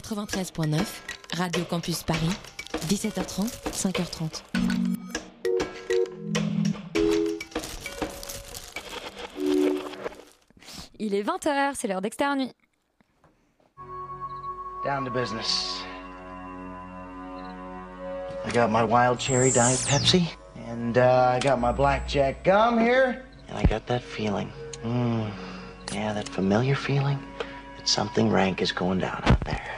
93.9, Radio Campus Paris, 17h30, 5h30. Il est 20h, c'est l'heure d'externe nuit. Down to business. I got my wild cherry diet Pepsi, and uh, I got my blackjack gum here, and I got that feeling. Mm, yeah, that familiar feeling that something rank is going down out there.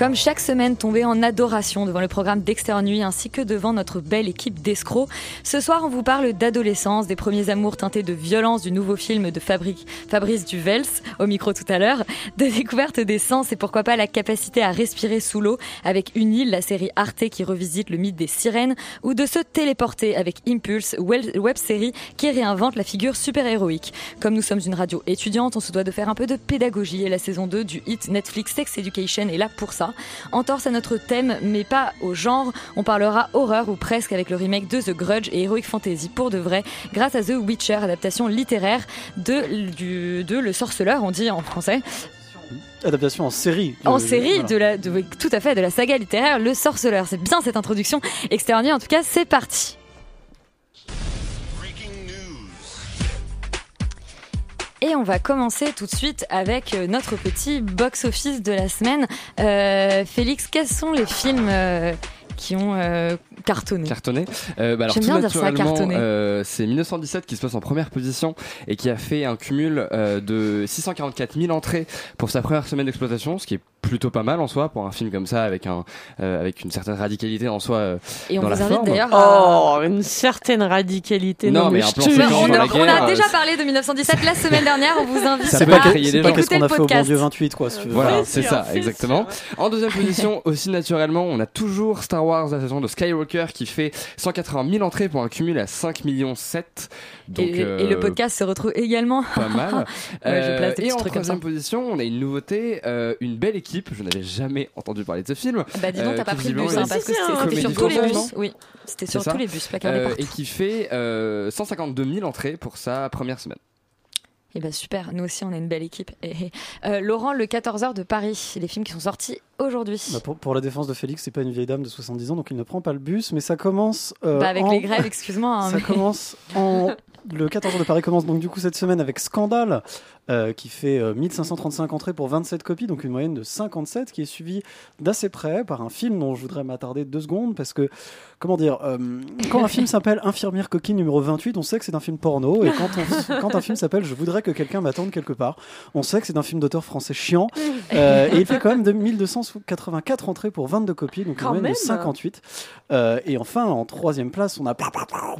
Comme chaque semaine, tombé en adoration devant le programme d'Externe Nuit ainsi que devant notre belle équipe d'escrocs. Ce soir, on vous parle d'adolescence, des premiers amours teintés de violence du nouveau film de Fabri- Fabrice Duvels, au micro tout à l'heure, de découverte des sens et pourquoi pas la capacité à respirer sous l'eau avec Une île, la série Arte qui revisite le mythe des sirènes, ou de se téléporter avec Impulse, web série qui réinvente la figure super-héroïque. Comme nous sommes une radio étudiante, on se doit de faire un peu de pédagogie et la saison 2 du hit Netflix Sex Education est là pour ça. Entorse à notre thème, mais pas au genre. On parlera horreur ou presque avec le remake de The Grudge et Heroic Fantasy pour de vrai, grâce à The Witcher, adaptation littéraire de, du, de Le Sorceleur, on dit en français. Adaptation en série. En série, voilà. de la, de, tout à fait, de la saga littéraire Le Sorceleur. C'est bien cette introduction externe, en tout cas, c'est parti. Et on va commencer tout de suite avec euh, notre petit box-office de la semaine. Euh, Félix, quels sont les films euh, qui ont euh, cartonné Cartonné. Euh, bah alors J'aime tout bien dire ça, naturellement, cartonné. euh, c'est 1917 qui se passe en première position et qui a fait un cumul euh, de 644 000 entrées pour sa première semaine d'exploitation, ce qui est plutôt pas mal en soi pour un film comme ça avec un euh, avec une certaine radicalité en soi. euh, Et on dans vous la invite d'ailleurs à... Oh, une certaine radicalité. Non, Non, mais mais, un je plan te séquence on, dans a, on déjà parlé de 1917 la semaine dernière. On vous invite C'est pas, à que- crier c'est des pas gens. qu'est-ce qu'on a fait au bon. Dieu 28, quoi. si tu veux. Voilà, c'est ça, exactement. En deuxième position, aussi naturellement, on a toujours Star Wars, la saison de Skywalker, qui fait 180 000 entrées pour un cumul à 5 millions 7. Donc, et, et le euh, podcast se retrouve également. pas mal. Ouais, je place des et en troisième position, on a une nouveauté, euh, une belle équipe. Je n'avais jamais entendu parler de ce film. Bah dis donc, Euh, t'as pas pris le bus, hein, parce que c'était sur tous les bus. Oui, c'était sur tous les bus, placardés Euh, partout. et qui fait euh, 152 000 entrées pour sa première semaine. Eh ben super, nous aussi on est une belle équipe. Et, euh, Laurent, le 14h de Paris, les films qui sont sortis aujourd'hui. Bah, pour, pour la défense de Félix, c'est pas une vieille dame de 70 ans, donc il ne prend pas le bus, mais ça commence. euh, Bah, avec en- les grèves, excuse-moi. hein, Ça mais- commence en. Le 14 de Paris commence donc du coup cette semaine avec Scandale, euh, qui fait euh, 1535 entrées pour 27 copies, donc une moyenne de 57, qui est suivie d'assez près par un film dont je voudrais m'attarder deux secondes, parce que, comment dire, euh, quand un film s'appelle Infirmière coquine numéro 28, on sait que c'est un film porno, et quand, on- quand un film s'appelle Je voudrais que quelqu'un m'attende quelque part, on sait que c'est un film d'auteur français chiant, euh, et il fait quand même de 1284 entrées pour 22 copies, donc une Quand moyenne de même. 58. Euh, et enfin, en troisième place, on a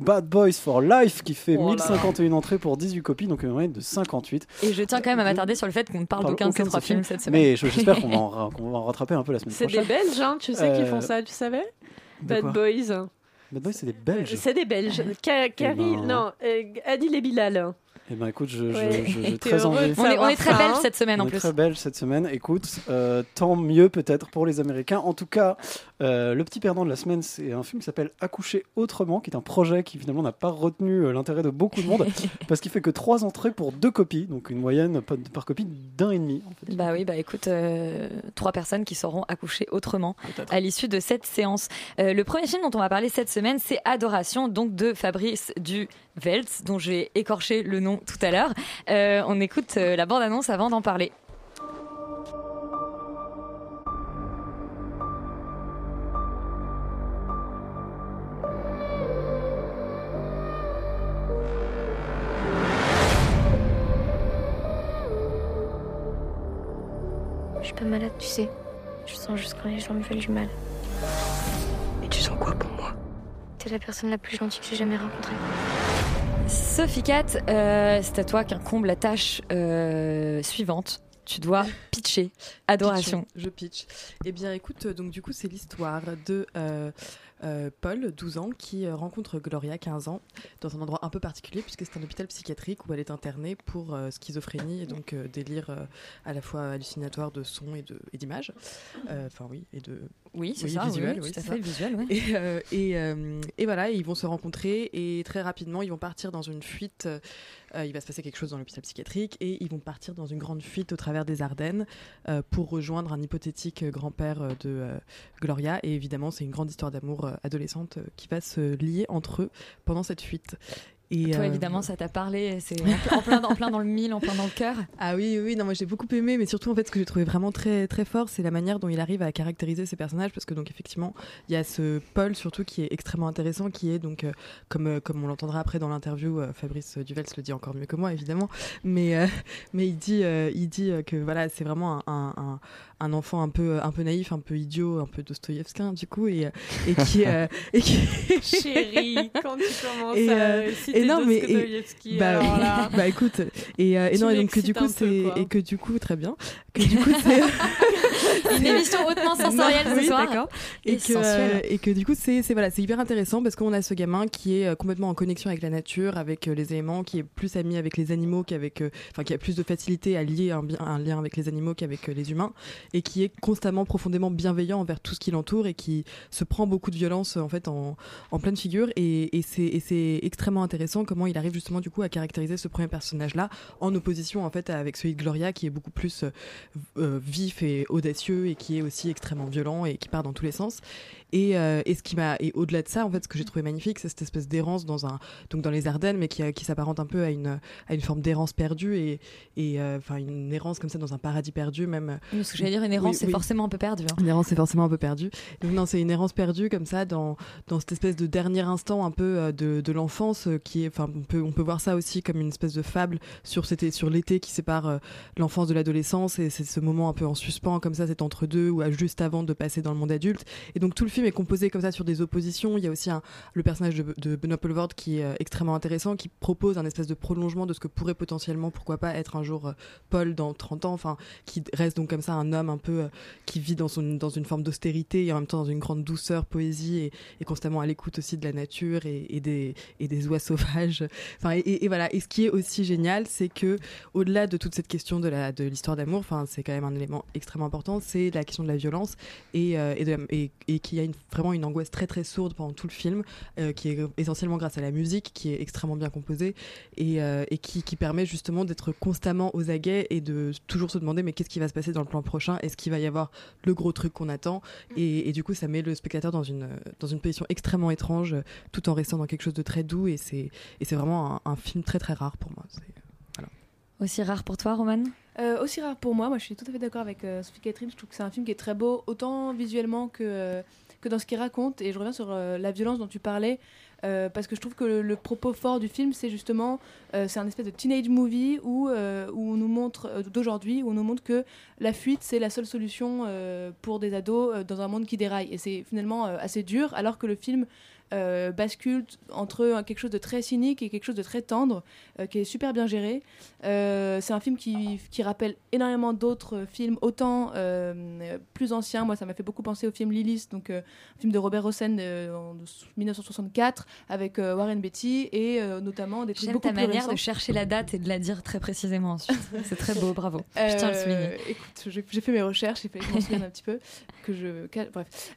Bad Boys for Life qui fait Oh là 1051 entrées pour 18 copies, donc une moyenne de 58. Et je tiens quand même à m'attarder sur le fait qu'on ne parle d'aucun de ces trois films cette semaine. Mais je- j'espère qu'on va, en va rattraper un peu la semaine C'est des prochaine. Belges, hein, tu sais, qui font Euh, ça, tu savais? De Bad Boys. Bad Boys, c'est des Belges. C'est des Belges. Ca- Carrie, ben- non, euh, Adil et Bilal. Eh ben écoute, je- je- Ouais. je- j'ai T'es très heureux envie. de On est, on est très ça, belges hein. cette semaine On en est plus. très belge cette semaine. Écoute, euh, tant mieux peut-être pour les Américains. En tout cas, euh, le petit perdant de la semaine, c'est un film qui s'appelle Accoucher autrement, qui est un projet qui finalement n'a pas retenu euh, l'intérêt de beaucoup de monde parce qu'il fait que trois entrées pour deux copies, donc une moyenne par, par copie d'un et demi. En fait. Bah oui, bah écoute, euh, trois personnes qui sauront accoucher autrement Peut-être. à l'issue de cette séance. Euh, le premier film dont on va parler cette semaine, c'est Adoration, donc de Fabrice Duveltz, dont j'ai écorché le nom tout à l'heure. Euh, on écoute euh, la bande-annonce avant d'en parler. Je suis pas malade, tu sais. Je sens juste quand les gens me veulent du mal. Et tu sens quoi pour moi? T'es la personne la plus gentille que j'ai jamais rencontrée. Sophie Cat, euh, c'est à toi qu'incombe la tâche euh, suivante. Tu dois pitcher. Adoration. Je pitch. Eh bien, écoute, euh, donc du coup, c'est l'histoire de euh, Paul, 12 ans, qui rencontre Gloria, 15 ans, dans un endroit un peu particulier, puisque c'est un hôpital psychiatrique où elle est internée pour schizophrénie et donc délire à la fois hallucinatoire de son et d'image. Enfin, oui, et de. Oui, c'est ça, visuel, oui, oui, tout à fait, visuel. Et, euh, et, euh, et voilà, ils vont se rencontrer et très rapidement, ils vont partir dans une fuite. euh, il va se passer quelque chose dans l'hôpital psychiatrique et ils vont partir dans une grande fuite au travers des Ardennes euh, pour rejoindre un hypothétique grand-père de euh, Gloria. Et évidemment, c'est une grande histoire d'amour adolescente qui va se lier entre eux pendant cette fuite. Et, Toi, euh, évidemment, ça t'a parlé. C'est en, plein, en plein dans le mille, en plein dans le cœur. ah oui, oui, non, moi j'ai beaucoup aimé, mais surtout en fait, ce que j'ai trouvé vraiment très très fort, c'est la manière dont il arrive à caractériser ses personnages, parce que donc effectivement, il y a ce Paul surtout qui est extrêmement intéressant, qui est donc euh, comme euh, comme on l'entendra après dans l'interview, euh, Fabrice Duvels le dit encore mieux que moi évidemment, mais euh, mais il dit euh, il dit que voilà, c'est vraiment un, un, enfant un peu un peu naïf, un peu idiot, un peu dostoïevskien du coup, et et qui euh, et qui Chérie, quand tu commences et, à citer et bah, alors là. bah écoute et, euh, et non et donc que du coup c'est et que du coup très bien que du coup c'est Une émission hautement sensorielle Non, ce oui, soir. Et Et, que, euh, et que du coup, c'est c'est- voilà, c'est hyper intéressant parce qu'on a ce gamin qui est euh, complètement en connexion avec la nature, avec euh, les éléments, qui est plus ami avec les animaux qu'avec, enfin, qui a plus de facilité à lier un, lien avec les animaux qu'avec les humains, et qui est constamment profondément bienveillant envers tout ce qui l'entoure et qui se prend beaucoup de violence en fait en, en pleine figure. Et, et c'est extrêmement intéressant comment il arrive justement du coup à caractériser ce premier personnage-là en opposition en fait avec celui de Gloria qui est beaucoup plus euh, euh, vif et audacieux et qui est aussi extrêmement violent et qui part dans tous les sens. Et, euh, et ce qui m'a et au-delà de ça, en fait, ce que j'ai trouvé magnifique, c'est cette espèce d'errance dans un donc dans les Ardennes, mais qui, euh, qui s'apparente un peu à une à une forme d'errance perdue et et euh, enfin une errance comme ça dans un paradis perdu, même. Oui, ce que j'allais dire, une errance, Oui, c'est oui. forcément un peu perdu. hein. Une errance, c'est forcément un peu perdu. Donc non, c'est une errance perdue comme ça dans dans cette espèce de dernier instant un peu de, de l'enfance qui est, enfin, on peut on peut voir ça aussi comme une espèce de fable sur sur l'été qui sépare l'enfance de l'adolescence et c'est ce moment un peu en suspens comme ça, c'est entre deux ou à juste avant de passer dans le monde adulte. Et donc tout le film est composé comme ça sur des oppositions. Il y a aussi le personnage de, Benoît Poelvoort qui est euh, extrêmement intéressant, qui propose un espèce de prolongement de ce que pourrait potentiellement, pourquoi pas, être un jour euh, Paul dans 30 ans, enfin, qui reste donc comme ça un homme un peu euh, qui vit dans, une forme d'austérité et en même temps dans une grande douceur, poésie et, constamment à l'écoute aussi de la nature et, des, oies sauvages. Enfin, et, voilà. Et ce qui est aussi génial, c'est que au-delà de toute cette question de l'histoire d'amour, enfin, c'est quand même un élément extrêmement important, c'est la question de la violence et euh, a une, vraiment une angoisse très très sourde pendant tout le film, euh, qui est essentiellement grâce à la musique, qui est extrêmement bien composée et, euh, et qui, qui permet justement d'être constamment aux aguets et de toujours se demander mais qu'est-ce qui va se passer dans le plan prochain? Est-ce qu'il va y avoir le gros truc qu'on attend? Et, et du coup, ça met le spectateur dans une dans une position extrêmement étrange, tout en restant dans quelque chose de très doux et c'est et c'est vraiment un, un film très très rare pour moi. C'est- Voilà. Aussi rare pour toi, Roman? Euh, aussi rare pour moi, moi je suis tout à fait d'accord avec euh, Sophie Catherine, je trouve que c'est un film qui est très beau, autant visuellement que, euh, que dans ce qu'il raconte, et je reviens sur euh, la violence dont tu parlais, euh, parce que je trouve que le, propos fort du film, c'est justement, euh, c'est un espèce de teenage movie où, on nous montre, d'aujourd'hui, où on nous montre que la fuite, c'est la seule solution pour des ados dans un monde qui déraille, et c'est finalement assez dur, alors que le film euh, bascule entre quelque chose de très cynique et quelque chose de très tendre, euh, qui est super bien géré. Euh, c'est un film qui, qui rappelle énormément d'autres films, autant plus anciens. Moi, ça m'a fait beaucoup penser au film Lilith, donc un film de Robert euh, en 1964 avec Warren Beatty et notamment des trucs J'aime beaucoup ta plus manière récents. de chercher la date et de la dire très précisément ensuite. C'est très beau, bravo. Je tiens à le souligner. écoute, j'ai j'ai fait mes recherches, fallait que je m'en un petit peu, que je bref.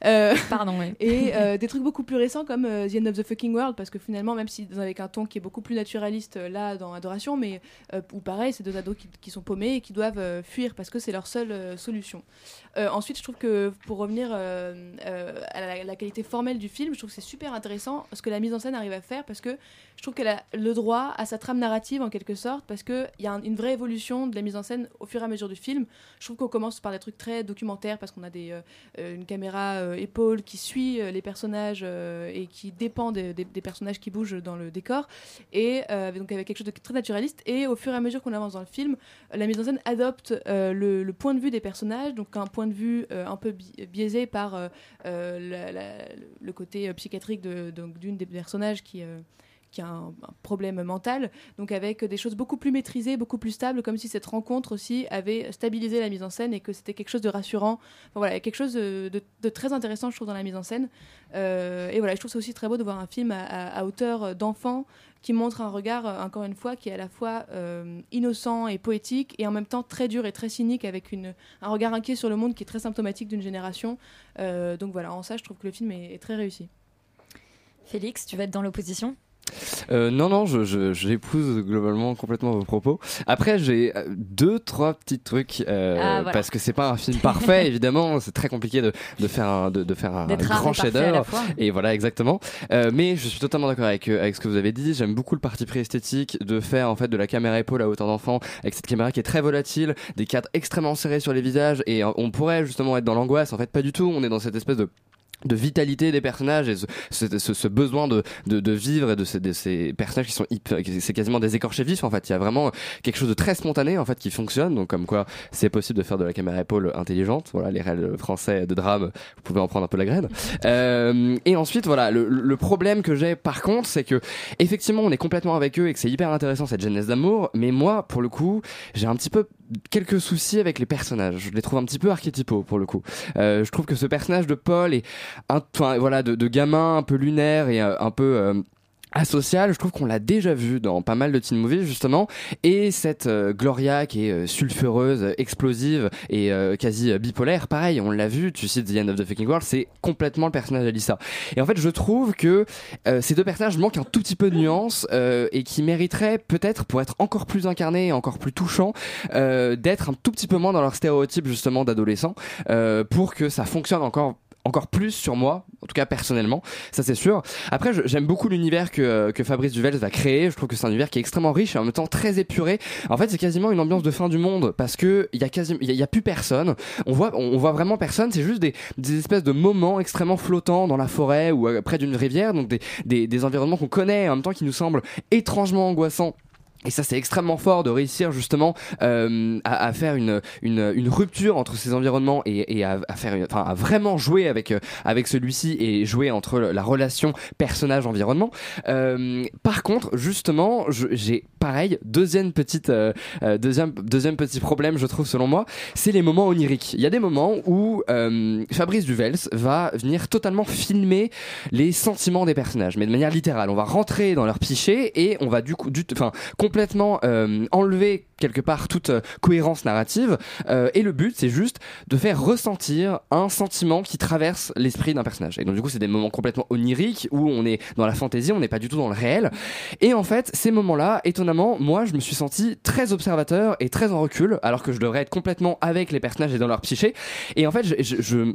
Pardon, oui. Et des trucs beaucoup plus récents comme euh, The End of the Fucking World, parce que finalement, même si avec un ton qui est beaucoup plus naturaliste euh, là dans Adoration, mais euh, ou pareil, c'est deux ados qui, sont paumés et qui doivent fuir parce que c'est leur seule solution. Ensuite, je trouve que pour revenir à la, qualité formelle du film, je trouve que c'est super intéressant ce que la mise en scène arrive à faire parce que je trouve qu'elle a le droit à sa trame narrative en quelque sorte parce qu'il y a un- une vraie évolution de la mise en scène au fur et à mesure du film. Je trouve qu'on commence par des trucs très documentaires parce qu'on a des, une caméra épaule qui suit les personnages et qui dépend des, personnages qui bougent dans le décor. Et euh, donc avec quelque chose de très naturaliste. Et au fur et à mesure qu'on avance dans le film la mise en scène adopte euh, le, point de vue des personnages. Donc un point de vue euh, un peu bi- biaisé par le côté psychiatrique d'une des personnages qui qui a un, problème mental, donc avec des choses beaucoup plus maîtrisées, beaucoup plus stables, comme si cette rencontre aussi avait stabilisé la mise en scène et que c'était quelque chose de rassurant. Enfin, voilà, quelque chose de, très intéressant, je trouve, dans la mise en scène. Euh, et voilà, je trouve ça aussi très beau de voir un film à, hauteur d'enfant qui montre un regard, encore une fois, qui est à la fois euh, innocent et poétique, et en même temps très dur et très cynique, avec un regard inquiet sur le monde qui est très symptomatique d'une génération. Euh, donc voilà, en ça, je trouve que le film est très réussi. Félix, tu vas être dans l'opposition? Euh, non, non, je, je- j'épouse globalement complètement vos propos. Après, j'ai euh, deux, trois petits trucs euh, Ah, voilà. parce que c'est pas un film parfait, évidemment. C'est très compliqué de, de faire un, de, de faire un, grand chef-d'œuvre. Et voilà, exactement. Euh, mais je suis totalement d'accord avec, euh, avec ce que vous avez dit. J'aime beaucoup le parti pris esthétique de faire en fait de la caméra épaule à hauteur d'enfant avec cette caméra qui est très volatile, des cadres extrêmement serrés sur les visages et on pourrait justement être dans l'angoisse. En fait, pas du tout. On est dans cette espèce de de vitalité des personnages et ce, ce, ce- besoin de, de, de vivre et de ces, de ces personnages qui sont c'est quasiment des écorchés vifs en fait. Il y a vraiment quelque chose de très spontané en fait qui fonctionne. Donc comme quoi c'est possible de faire de la caméra épaule intelligente. Voilà les réels français de drame vous pouvez en prendre un peu la graine. Euh, et ensuite voilà le, le problème que j'ai par contre c'est que effectivement on est complètement avec eux et que c'est hyper intéressant cette jeunesse d'amour. Mais moi pour le coup j'ai un petit peu quelques soucis avec les personnages. Je les trouve un petit peu archétypaux pour le coup. Euh, je trouve que ce personnage de Paul est un voilà de, de gamin un peu lunaire et euh, un peu euh, asocial, je trouve qu'on l'a déjà vu dans pas mal de teen movies justement, et cette euh, Gloria qui est euh, sulfureuse, euh, explosive et euh, quasi bipolaire, pareil, on l'a vu, tu cites The End of the Fucking World, c'est complètement le personnage d'Alissa. Et en fait, je trouve que ces deux personnages manquent un tout petit peu de nuance et qui mériteraient peut-être, pour être encore plus incarnés et encore plus touchants, d'être un tout petit peu moins dans leur stéréotype justement d'adolescent, pour que ça fonctionne encore encore plus sur moi, en tout cas personnellement, ça c'est sûr. Après, j'aime beaucoup l'univers que, que Fabrice Duvels va créer. Je trouve que c'est un univers qui est extrêmement riche et en même temps très épuré. En fait, c'est quasiment une ambiance de fin du monde parce que il y a quasi, il y a, plus personne. On voit, voit vraiment personne. C'est juste des, des espèces de moments extrêmement flottants dans la forêt ou euh, près d'une rivière, donc des, des, des environnements qu'on connaît en même temps qui nous semblent étrangement angoissants. Et ça, c'est extrêmement fort de réussir justement euh, à, à faire une, une, une rupture entre ces environnements et, et à, à faire, une- enfin, à vraiment jouer avec euh, avec celui-ci et jouer entre la relation personnage-environnement. Euh, par contre, justement, j'ai pareil deuxième petite euh, euh, deuxième deuxième petit problème, je trouve selon moi, c'est les moments oniriques. Il y a des moments où Fabrice Duvels va venir totalement filmer les sentiments des personnages, mais de manière littérale. On va rentrer dans leur psyché et on va du coup, du, enfin, complètement euh, enlever quelque part toute euh, cohérence narrative. Euh, et le but, c'est juste de faire ressentir un sentiment qui traverse l'esprit d'un personnage. Et donc du coup, c'est des moments complètement oniriques où on est dans la fantaisie, on n'est pas du tout dans le réel. Et en fait, ces moments-là, étonnamment, moi, je me suis senti très observateur et très en recul, alors que je devrais être complètement avec les personnages et dans leur psyché. Et en fait, je, je,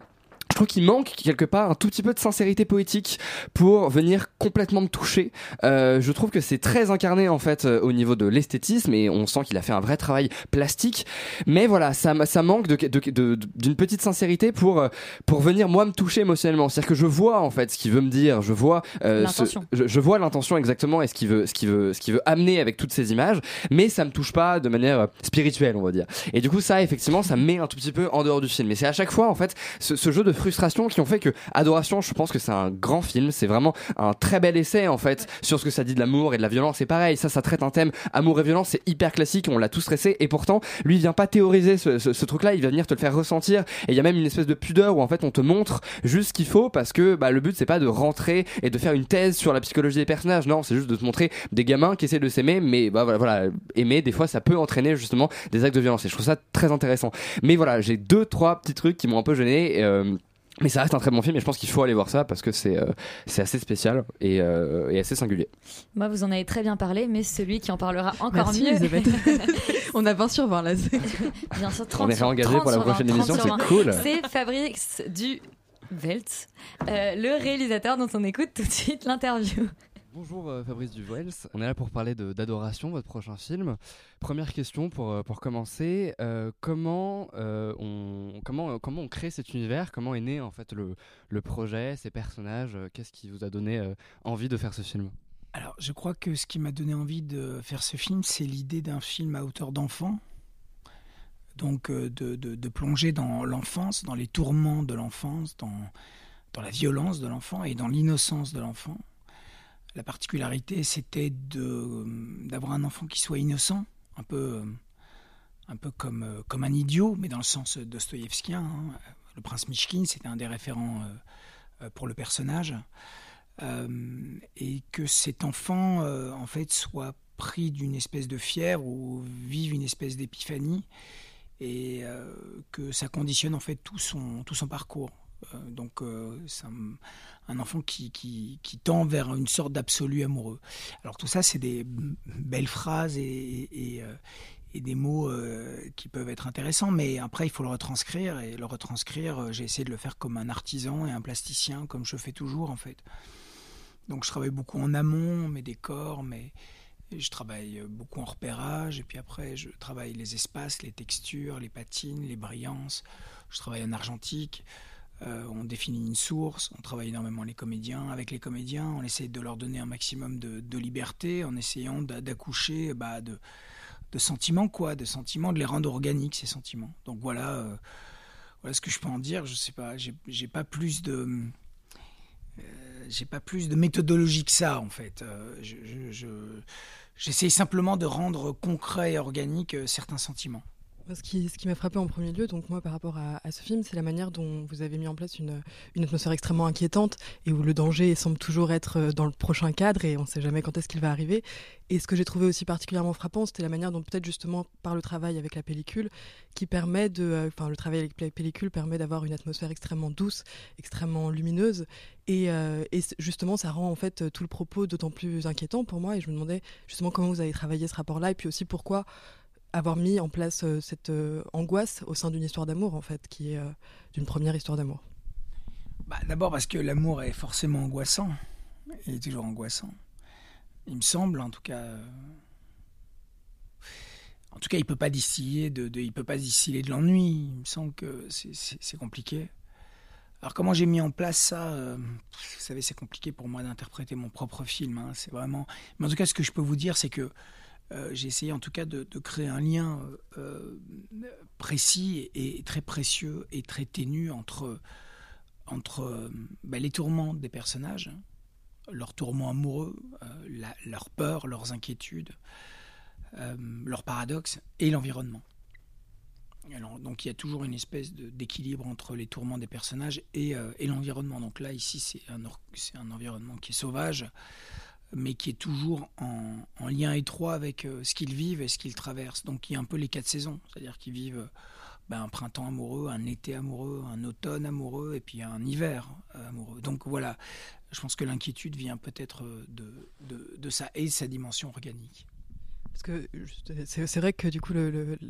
trouve qu'il manque quelque part un tout petit peu de sincérité poétique pour venir complètement me toucher. Euh, je trouve que c'est très incarné en fait euh, au niveau de l'esthétisme et on sent qu'il a fait un vrai travail plastique. Mais voilà, ça, manque de- de- de- d'une petite sincérité pour euh, pour venir moi me toucher émotionnellement. C'est-à-dire que je vois en fait ce qu'il veut me dire, je vois ce- je, je vois l'intention exactement et ce qu'il veut ce qu'il veut ce qu'il veut amener avec toutes ces images, mais ça me touche pas de manière spirituelle, on va dire. Et du coup, ça effectivement, ça me met un tout petit peu en dehors du film. Et c'est à chaque fois en fait ce, ce jeu de frustration qui ont fait que Adoration, je pense que c'est un grand film. C'est vraiment un très bel essai en fait sur ce que ça dit de l'amour et de la violence. C'est pareil, ça, ça traite un thème amour et violence, c'est hyper classique. On l'a tous stressé et pourtant, lui, il vient pas théoriser ce truc-là. Il va venir te le faire ressentir. Et il y a même une espèce de pudeur où en fait on te montre juste ce qu'il faut parce que bah, le but c'est pas de rentrer et de faire une thèse sur la psychologie des personnages. Non, c'est juste de te montrer des gamins qui essaient de s'aimer, mais bah voilà, voilà, aimer des fois ça peut entraîner justement des actes de violence. Et je trouve ça très intéressant. Mais voilà, j'ai deux trois petits trucs qui m'ont un peu gêné. euh, mais ça reste un très bon film et je pense qu'il faut aller voir ça parce que c'est euh, c'est assez spécial et, euh, et assez singulier. Moi, vous en avez très bien parlé, mais celui qui en parlera encore Merci, mieux. Elisabeth. On a 20 sur 20 là. Bien sûr, 30 On est réengagé 30 pour la sur 20, prochaine 30 émission, c'est 20. cool. C'est Fabrice du Veltz, euh, le réalisateur dont on écoute tout de suite l'interview. Bonjour euh, Fabrice Duvoels, on est là pour parler d'Adoration, votre prochain film. Première question pour, euh, pour commencer, euh, comment, on, comment, comment on crée cet univers? Comment est né en fait le, le projet, ces personnages? Qu'est-ce qui vous a donné envie de faire ce film? Alors, je crois que ce qui m'a donné envie de faire ce film, c'est l'idée d'un film à hauteur d'enfant. Donc, de, de- de plonger dans l'enfance, dans les tourments de l'enfance, dans, dans la violence de l'enfant et dans l'innocence de l'enfant. La particularité, c'était d'avoir un enfant qui soit innocent, un peu, comme, euh, comme un idiot, mais dans le sens dostoïevskien. hein. Le prince Mishkin, c'était un des référents euh, euh, pour le personnage. Euh, et que cet enfant, euh, en fait, soit pris d'une espèce de fièvre ou vive une espèce d'épiphanie et euh, que ça conditionne en fait tout son parcours. Euh, donc euh, c'est un, enfant qui, tend vers une sorte d'absolu amoureux. Alors tout ça, c'est des belles phrases et, euh, des mots qui peuvent être intéressants, mais après il faut le retranscrire et le retranscrire, j'ai essayé de le faire comme un artisan et un plasticien, comme je fais toujours en fait. Donc je travaille beaucoup en amont, mes décors, mais je travaille beaucoup en repérage, et puis après je travaille les espaces, les textures, les patines, les brillances. Je travaille en argentique. Euh, on définit une source, on travaille énormément les comédiens. Avec les comédiens, on essaie de leur donner un maximum de, liberté en essayant d'a- d'accoucher bah, de, de sentiments, quoi, de sentiments, de les rendre organiques, ces sentiments. Donc voilà, euh, voilà ce que je peux en dire. Je sais pas, j'ai pas plus de. euh, j'ai pas plus de méthodologie que ça en fait. Je- je- je- J'essaye simplement de rendre concret et organique certains sentiments. Ce qui, m'a frappé en premier lieu, donc moi par rapport à, ce film, c'est la manière dont vous avez mis en place une, atmosphère extrêmement inquiétante et où le danger semble toujours être euh, dans le prochain cadre et on ne sait jamais quand est-ce qu'il va arriver. Et ce que j'ai trouvé aussi particulièrement frappant, c'était la manière dont peut-être justement par le travail avec la pellicule, qui permet de, euh, enfin le travail avec la pellicule permet d'avoir une atmosphère extrêmement douce, extrêmement lumineuse et, euh, et justement ça rend en fait tout le propos d'autant plus inquiétant pour moi et je me demandais justement comment vous avez travaillé ce rapport-là et puis aussi pourquoi avoir mis en place euh, cette euh, angoisse au sein d'une histoire d'amour, en fait, qui est euh, d'une première histoire d'amour. Bah, D'abord parce que l'amour est forcément angoissant. Il est toujours angoissant. Il me semble, en tout cas. En tout cas, il peut pas distiller de, peut pas distiller de l'ennui. Il me semble que c'est- compliqué. Alors comment j'ai mis en place ça Vous savez, c'est compliqué pour moi d'interpréter mon propre film. hein, c'est vraiment. Mais en tout cas, ce que je peux vous dire, c'est que euh, j'ai essayé en tout cas de, créer un lien euh, précis et, très précieux et très ténu entre entre euh, bah, les tourments des personnages, leurs tourments amoureux, leurs peurs, leurs inquiétudes, leurs paradoxes et l'environnement. Donc il y a toujours une espèce d'équilibre entre les tourments des personnages et, l'environnement. Donc là, ici, c'est un environnement qui est sauvage, mais qui est toujours en, en lien étroit avec euh, ce qu'ils vivent et ce qu'ils traversent. Donc il y a un peu les quatre saisons, c'est-à-dire qu'ils vivent euh, ben, un printemps amoureux, un été amoureux, un automne amoureux et puis un hiver euh, amoureux. Donc voilà, je pense que l'inquiétude vient peut-être de, ça et de sa dimension organique. Parce que c'est vrai que du coup,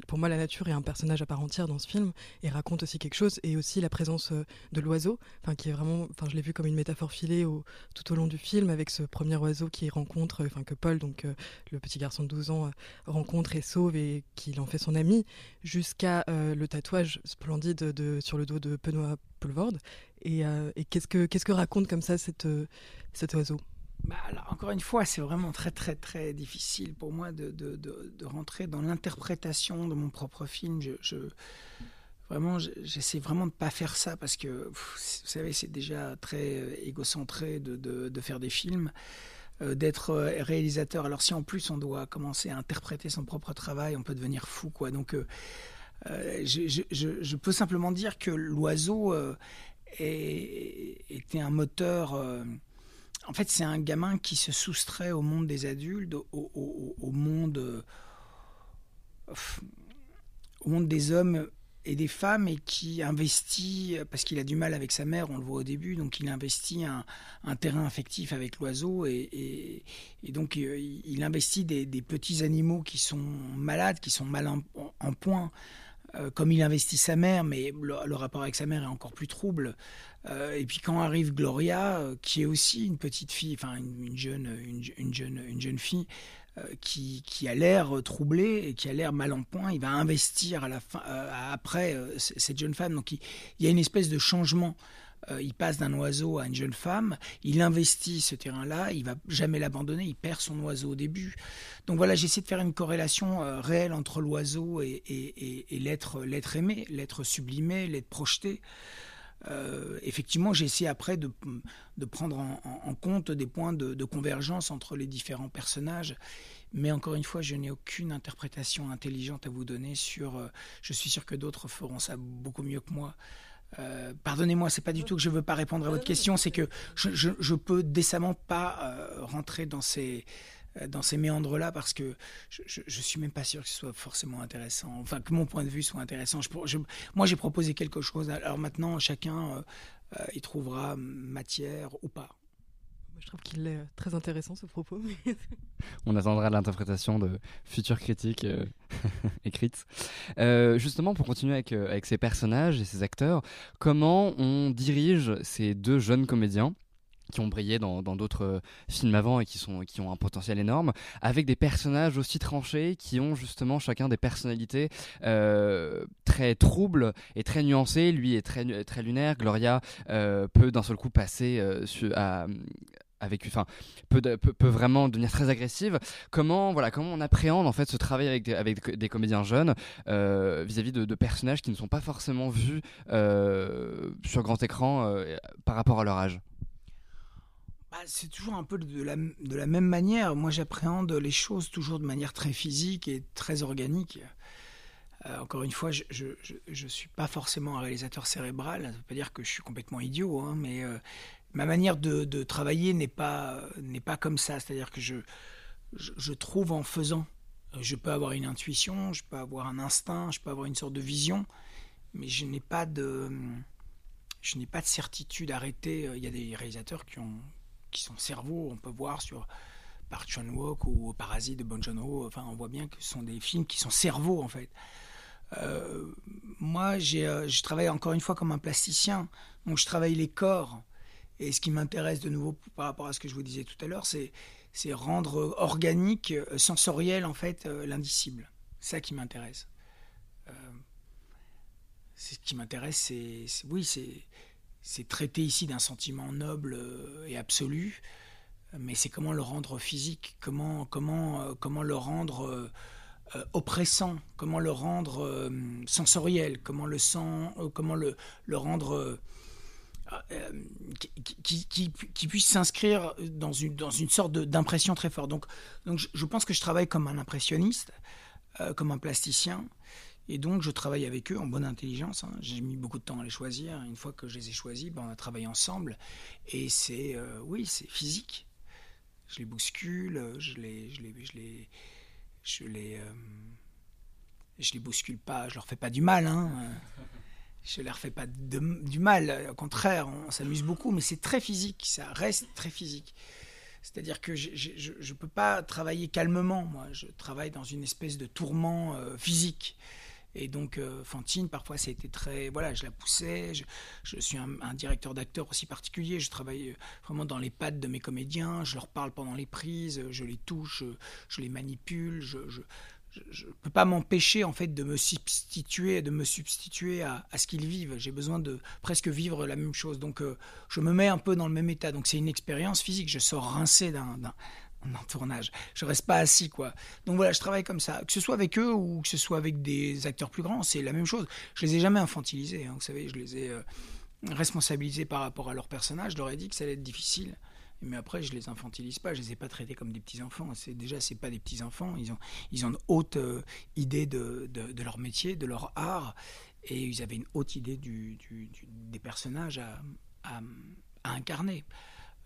pour moi, la nature est un personnage à part entière dans ce film et raconte aussi quelque chose, et aussi la présence euh, de l'oiseau, enfin qui est vraiment, enfin je l'ai vu comme une métaphore filée tout au long du film avec ce premier oiseau qui rencontre, enfin que Paul, donc euh, le petit garçon de 12 ans, euh, rencontre et sauve et qu'il en fait son ami, jusqu'à le tatouage splendide de, sur le dos de Benoît Poulvord. Et, qu'est-ce que que raconte comme ça cette, cet oiseau? Bah, alors, encore une fois, c'est vraiment très très très difficile pour moi de, de, de, rentrer dans l'interprétation de mon propre film. Je, vraiment, je- j'essaie vraiment de pas faire ça parce que, vous savez, c'est déjà très euh, égocentré de, faire des films. euh, d'être euh, réalisateur. Alors si en plus on doit commencer à interpréter son propre travail, on peut devenir fou, quoi. Donc je, je- peux simplement dire que l'oiseau était un moteur. En fait, c'est un gamin qui se soustrait au monde des adultes, euh, au monde des hommes et des femmes, et qui investit, parce qu'il a du mal avec sa mère, on le voit au début, donc il investit un, terrain affectif avec l'oiseau, et, donc euh, il investit des, petits animaux qui sont malades, qui sont mal en, point, euh, comme il investit sa mère, mais le rapport avec sa mère est encore plus trouble. Euh, et puis quand arrive Gloria, euh, qui est aussi une petite fille, enfin une, une jeune, une, une jeune, une jeune fille euh, qui, qui a l'air troublée et qui a l'air mal en point, il va investir à la fin, après cette jeune femme. Donc il, y a une espèce de changement. Il passe d'un oiseau à une jeune femme, il investit ce terrain-là, il va jamais l'abandonner, il perd son oiseau au début. Donc voilà, j'essaie de faire une corrélation réelle entre l'oiseau et, l'être aimé, l'être sublimé, l'être projeté. Euh, effectivement, j'ai essayé après de, de prendre en, compte des points de, de convergence entre les différents personnages. Mais encore une fois, je n'ai aucune interprétation intelligente à vous donner sur. euh, je suis sûr que d'autres feront ça beaucoup mieux que moi. Euh, Pardonnez-moi, c'est pas du tout que je veux pas répondre à votre question, c'est que je, je, je peux décemment pas euh, rentrer dans ces dans ces méandres-là parce que je, je, je suis même pas sûr que ce soit forcément intéressant, enfin que mon point de vue soit intéressant. Je, je- moi, j'ai proposé quelque chose. Alors maintenant, chacun euh, euh, y trouvera matière ou pas. Je trouve qu'il est très intéressant ce propos. On attendra l'interprétation de futures critiques euh, écrites. Euh, justement, pour continuer avec, euh, avec ces personnages et ces acteurs, comment on dirige ces deux jeunes comédiens? Qui ont brillé dans d'autres euh, films avant et qui, sont, qui ont un potentiel énorme, avec des personnages aussi tranchés qui ont justement chacun des personnalités euh, très troubles et très nuancées. Lui est très, très lunaire, Gloria euh, peut d'un seul coup passer à, avec, enfin, peut, peut, vraiment devenir très agressive. Comment, voilà, comment on appréhende en fait ce travail avec des, avec des comédiens jeunes vis-à-vis de, personnages qui ne sont pas forcément vus sur grand écran par rapport à leur âge? Bah, c'est toujours un peu de la, même manière. Moi, j'appréhende les choses toujours de manière très physique et très organique. Euh, encore une fois, je je suis pas forcément un réalisateur cérébral. Ça veut pas dire que je suis complètement idiot, hein, mais euh, ma manière de, travailler n'est pas pas comme ça. C'est-à-dire que je, je je trouve en faisant. Je peux avoir une intuition, je peux avoir un instinct, je peux avoir une sorte de vision, mais je n'ai pas de je n'ai pas de certitude arrêtée. Il y a des réalisateurs qui ont qui sont cerveaux. On peut voir sur Park Chan Wook ou Parasite de Bong Joon-ho. Enfin, on voit bien que ce sont des films qui sont cerveaux en fait. Euh, moi, euh, je travaille encore une fois comme un plasticien, donc je travaille les corps. Et ce qui m'intéresse de nouveau par rapport à ce que je vous disais tout à l'heure, c'est, rendre organique, euh, sensoriel en fait, l'indicible. C'est ça qui m'intéresse. C'est ce qui m'intéresse, c'est- oui, c'est, c'est traiter ici d'un sentiment noble euh, et absolu, mais c'est comment le rendre physique, comment, comment, euh, comment le rendre euh, oppressant, comment le rendre sensoriel, comment le, sens, euh, comment le, le rendre qui, qui, puisse s'inscrire dans une, dans une sorte d'impression très forte. Donc, donc je, pense que je travaille comme un impressionniste, comme un plasticien. Et donc, je travaille avec eux en bonne intelligence. hein. J'ai mis beaucoup de temps à les choisir. Une fois que je les ai choisis, ben, on a travaillé ensemble. Et c'est, euh, oui, c'est physique. Je les bouscule, je les, je les, je les, je les, euh, je les bouscule pas. Je leur fais pas du mal. Hein. Je leur fais pas du mal. Au contraire, on s'amuse beaucoup, mais c'est très physique. Ça reste très physique. C'est-à-dire que je ne peux pas travailler calmement, moi. Je travaille dans une espèce de tourment euh, physique. Et donc, euh, Fantine, parfois, été très. Voilà, je la poussais. Je, je suis un, directeur d'acteur aussi particulier. Je travaille euh, vraiment dans les pattes de mes comédiens. Je leur parle pendant les prises. Je les touche. Je, les manipule. Je. ne peux pas m'empêcher en fait de me substituer, de me substituer à, à ce qu'ils vivent. J'ai besoin de presque vivre la même chose. Donc euh, je me mets un peu dans le même état. Donc c'est une expérience physique. Je sors rincé d'un d'un tournage. Je reste pas assis quoi. Donc voilà, je travaille comme ça. Que ce soit avec eux ou que ce soit avec des acteurs plus grands, c'est la même chose. Je les ai jamais infantilisés. hein. Vous savez, je les ai euh, responsabilisés par rapport à leur personnage. Je leur ai dit que ça allait être difficile. Mais après, je les infantilise pas, je les ai pas traités comme des petits enfants. C'est déjà, c'est pas des petits enfants. Ils ont, ils ont une haute euh, idée de, de, leur métier, de leur art, et ils avaient une haute idée du, des personnages à, à incarner.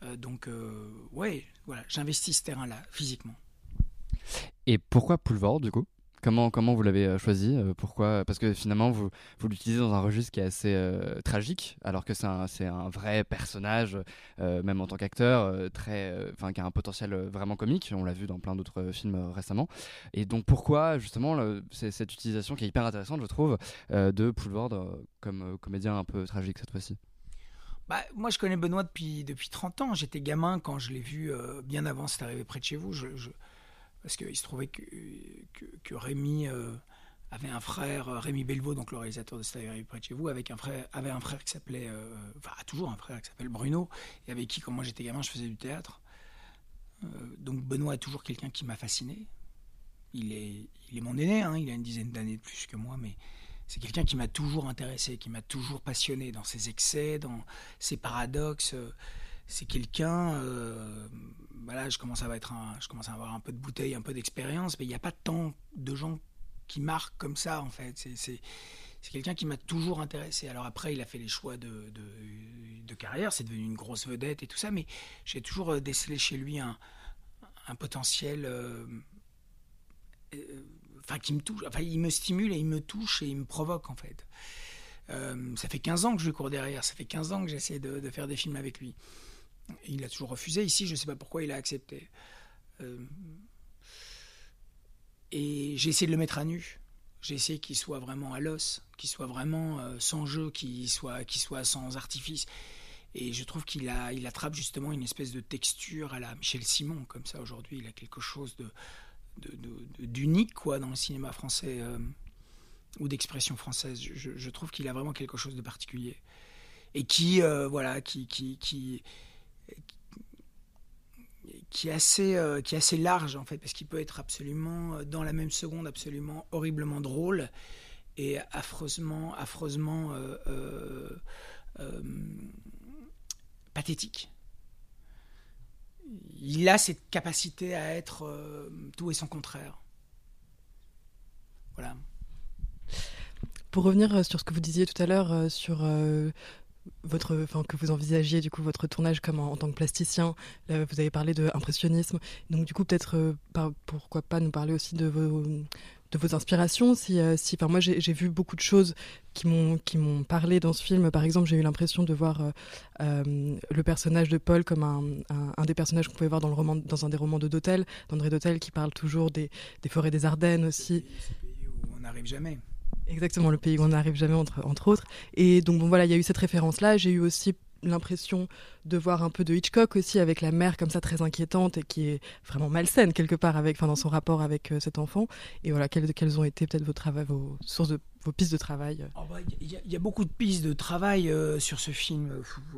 Euh, donc, euh, ouais, voilà, j'investis ce terrain-là physiquement. Et pourquoi Poulvord du coup? Comment, comment vous l'avez euh, choisi Pourquoi? Parce que finalement, vous, vous l'utilisez dans un registre qui est assez tragique, alors que c'est un, un vrai personnage, même en tant qu'acteur, qui a un potentiel vraiment comique. On l'a vu dans plein d'autres films récemment. Et donc, pourquoi justement cette utilisation qui est hyper intéressante, je trouve, de Poulvord comme comédien un peu tragique cette fois-ci? Bah, moi, je connais Benoît depuis, depuis 30 ans. J'étais gamin quand je l'ai vu euh, bien avant, c'est arrivé près de chez vous. Parce qu'il se trouvait que, que, que Rémi euh, avait un frère, euh, Rémi Belvaux, donc le réalisateur de C'est arrivé près de chez vous, avec un frère, avait un frère qui s'appelait, enfin, toujours un frère qui s'appelle Bruno, et avec qui, quand moi j'étais gamin, je faisais du théâtre. Donc Benoît est toujours quelqu'un qui m'a fasciné. Il est, il est mon aîné, hein, il a une dizaine d'années de plus que moi, mais, c'est quelqu'un qui m'a toujours intéressé, qui m'a toujours passionné dans ses excès, dans ses paradoxes. C'est quelqu'un, euh, voilà, je commence à avoir un peu de bouteille, un peu d'expérience, mais il n'y a pas tant de gens qui marquent comme ça en fait. C'est, quelqu'un qui m'a toujours intéressé. Alors après, il a fait les choix de, carrière, c'est devenu une grosse vedette et tout ça, mais j'ai toujours euh, décelé chez lui un, potentiel. euh, Enfin, qui me touche, enfin, il me stimule et il me touche et il me provoque en fait. Euh, ça fait 15 ans que je lui cours derrière, ça fait 15 ans que j'essaie de, faire des films avec lui. Il a toujours refusé. Ici, je ne sais pas pourquoi il a accepté. Euh, et j'ai essayé de le mettre à nu. J'ai essayé qu'il soit vraiment à l'os, qu'il soit vraiment euh, sans jeu, qu'il soit, qu'il soit sans artifice. Et je trouve qu'il il attrape justement une espèce de texture à la Michel Simon, comme ça aujourd'hui. Il a quelque chose de- d'unique quoi dans le cinéma français euh, ou d'expression française. Je, trouve qu'il a vraiment quelque chose de particulier et qui, euh, voilà, qui, qui, qui, qui est assez, euh, qui est assez large en fait, parce qu'il peut être absolument dans la même seconde absolument horriblement drôle et affreusement, affreusement pathétique. Il a cette capacité à être euh, tout et son contraire. Voilà. Pour revenir euh, sur ce que vous disiez tout à l'heure, euh, sur votre, enfin que vous envisagiez du coup votre tournage comme en, tant que plasticien, vous avez parlé de donc du coup peut-être pourquoi pas nous parler aussi de vos de vos inspirations. Si, euh, si, enfin moi j'ai vu beaucoup de choses qui m'ont qui m'ont parlé dans ce film. Par exemple, j'ai eu l'impression de voir euh, euh, le personnage de Paul comme un, un, un des personnages qu'on pouvait voir dans le roman, dans un des romans de Dotel, d'André Dotel, qui parle toujours des, des forêts des Ardennes aussi. Où on n'arrive jamais. Exactement, le pays où on n'arrive jamais, entre, entre autres. Et donc, bon, voilà, il y a eu cette référence-là. J'ai eu aussi l'impression de voir un peu de Hitchcock aussi, avec la mère comme ça, très inquiétante, et qui est vraiment malsaine quelque part avec, enfin, dans son rapport avec euh, cet enfant. Et voilà, quelles, quelles ont été peut-être vos, vos sources de vos pistes de travail Oh bah, Il y, a- il y a beaucoup de pistes de travail euh, sur ce film.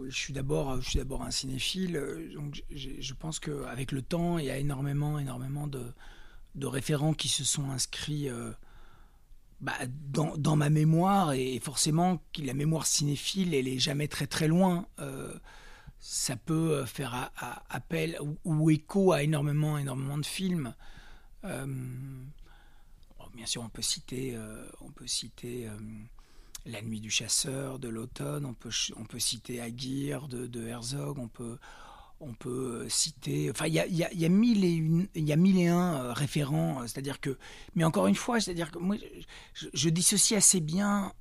Je suis d'abord, je suis d'abord un cinéphile, euh, donc je pense qu'avec le temps, il y a énormément, énormément de, de référents qui se sont inscrits euh, bah, dans, ma mémoire et forcément la mémoire cinéphile, elle est jamais très très loin. Euh, ça peut euh, faire appel ou, écho à énormément, énormément de films. Euh, bien sûr, on peut citer, La Nuit du Chasseur de l'automne, on peut, citer Aguirre de Herzog, on peut, on peut euh, citer. Enfin, il y a, mille et y a mille et un euh, référents. euh, C'est-à-dire que, mais encore une fois, c'est-à-dire que moi, je, je dissocie assez bien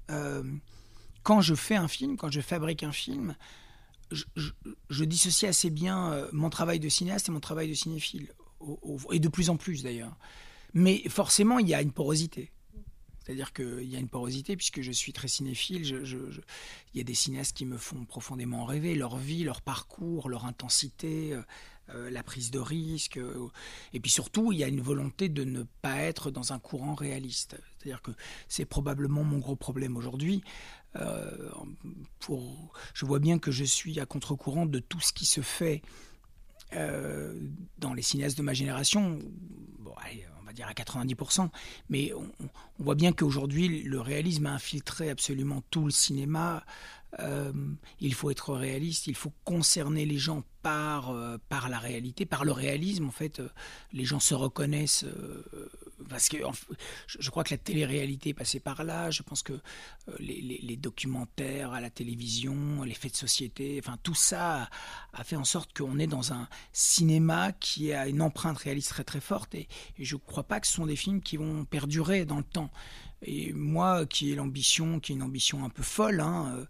quand je fais un film, quand je fabrique un film. Je, je- dissocie assez bien mon travail de cinéaste et mon travail de cinéphile, et de plus en plus d'ailleurs. Mais forcément, il y a une porosité. C'est-à-dire qu'il y a une porosité, puisque je suis très cinéphile. Il y a des cinéastes qui me font profondément rêver, leur vie, leur parcours, leur intensité, euh, euh, la prise de risque. euh, et puis surtout, il y a une volonté de ne pas être dans un courant réaliste. C'est-à-dire que c'est probablement mon gros problème aujourd'hui. Je vois bien que je suis à contre-courant de tout ce qui se fait dans les cinéastes de ma génération, bon, allez, dire à 90%, mais on, voit bien qu'aujourd'hui, le réalisme a infiltré absolument tout le cinéma. Euh, il faut être réaliste, il faut concerner les gens par, euh, par la réalité, par le réalisme. En fait, euh, les gens se reconnaissent parce que je, crois que la télé-réalité est passée par là. Je pense que euh, les, documentaires à la télévision, les faits de société, enfin tout ça a, fait en sorte qu'on est dans un cinéma qui a une empreinte réaliste très très forte et, je ne crois pas que ce sont des films qui vont perdurer dans le temps. Et moi, qui ai l'ambition, qui est une ambition un peu folle, hein, euh,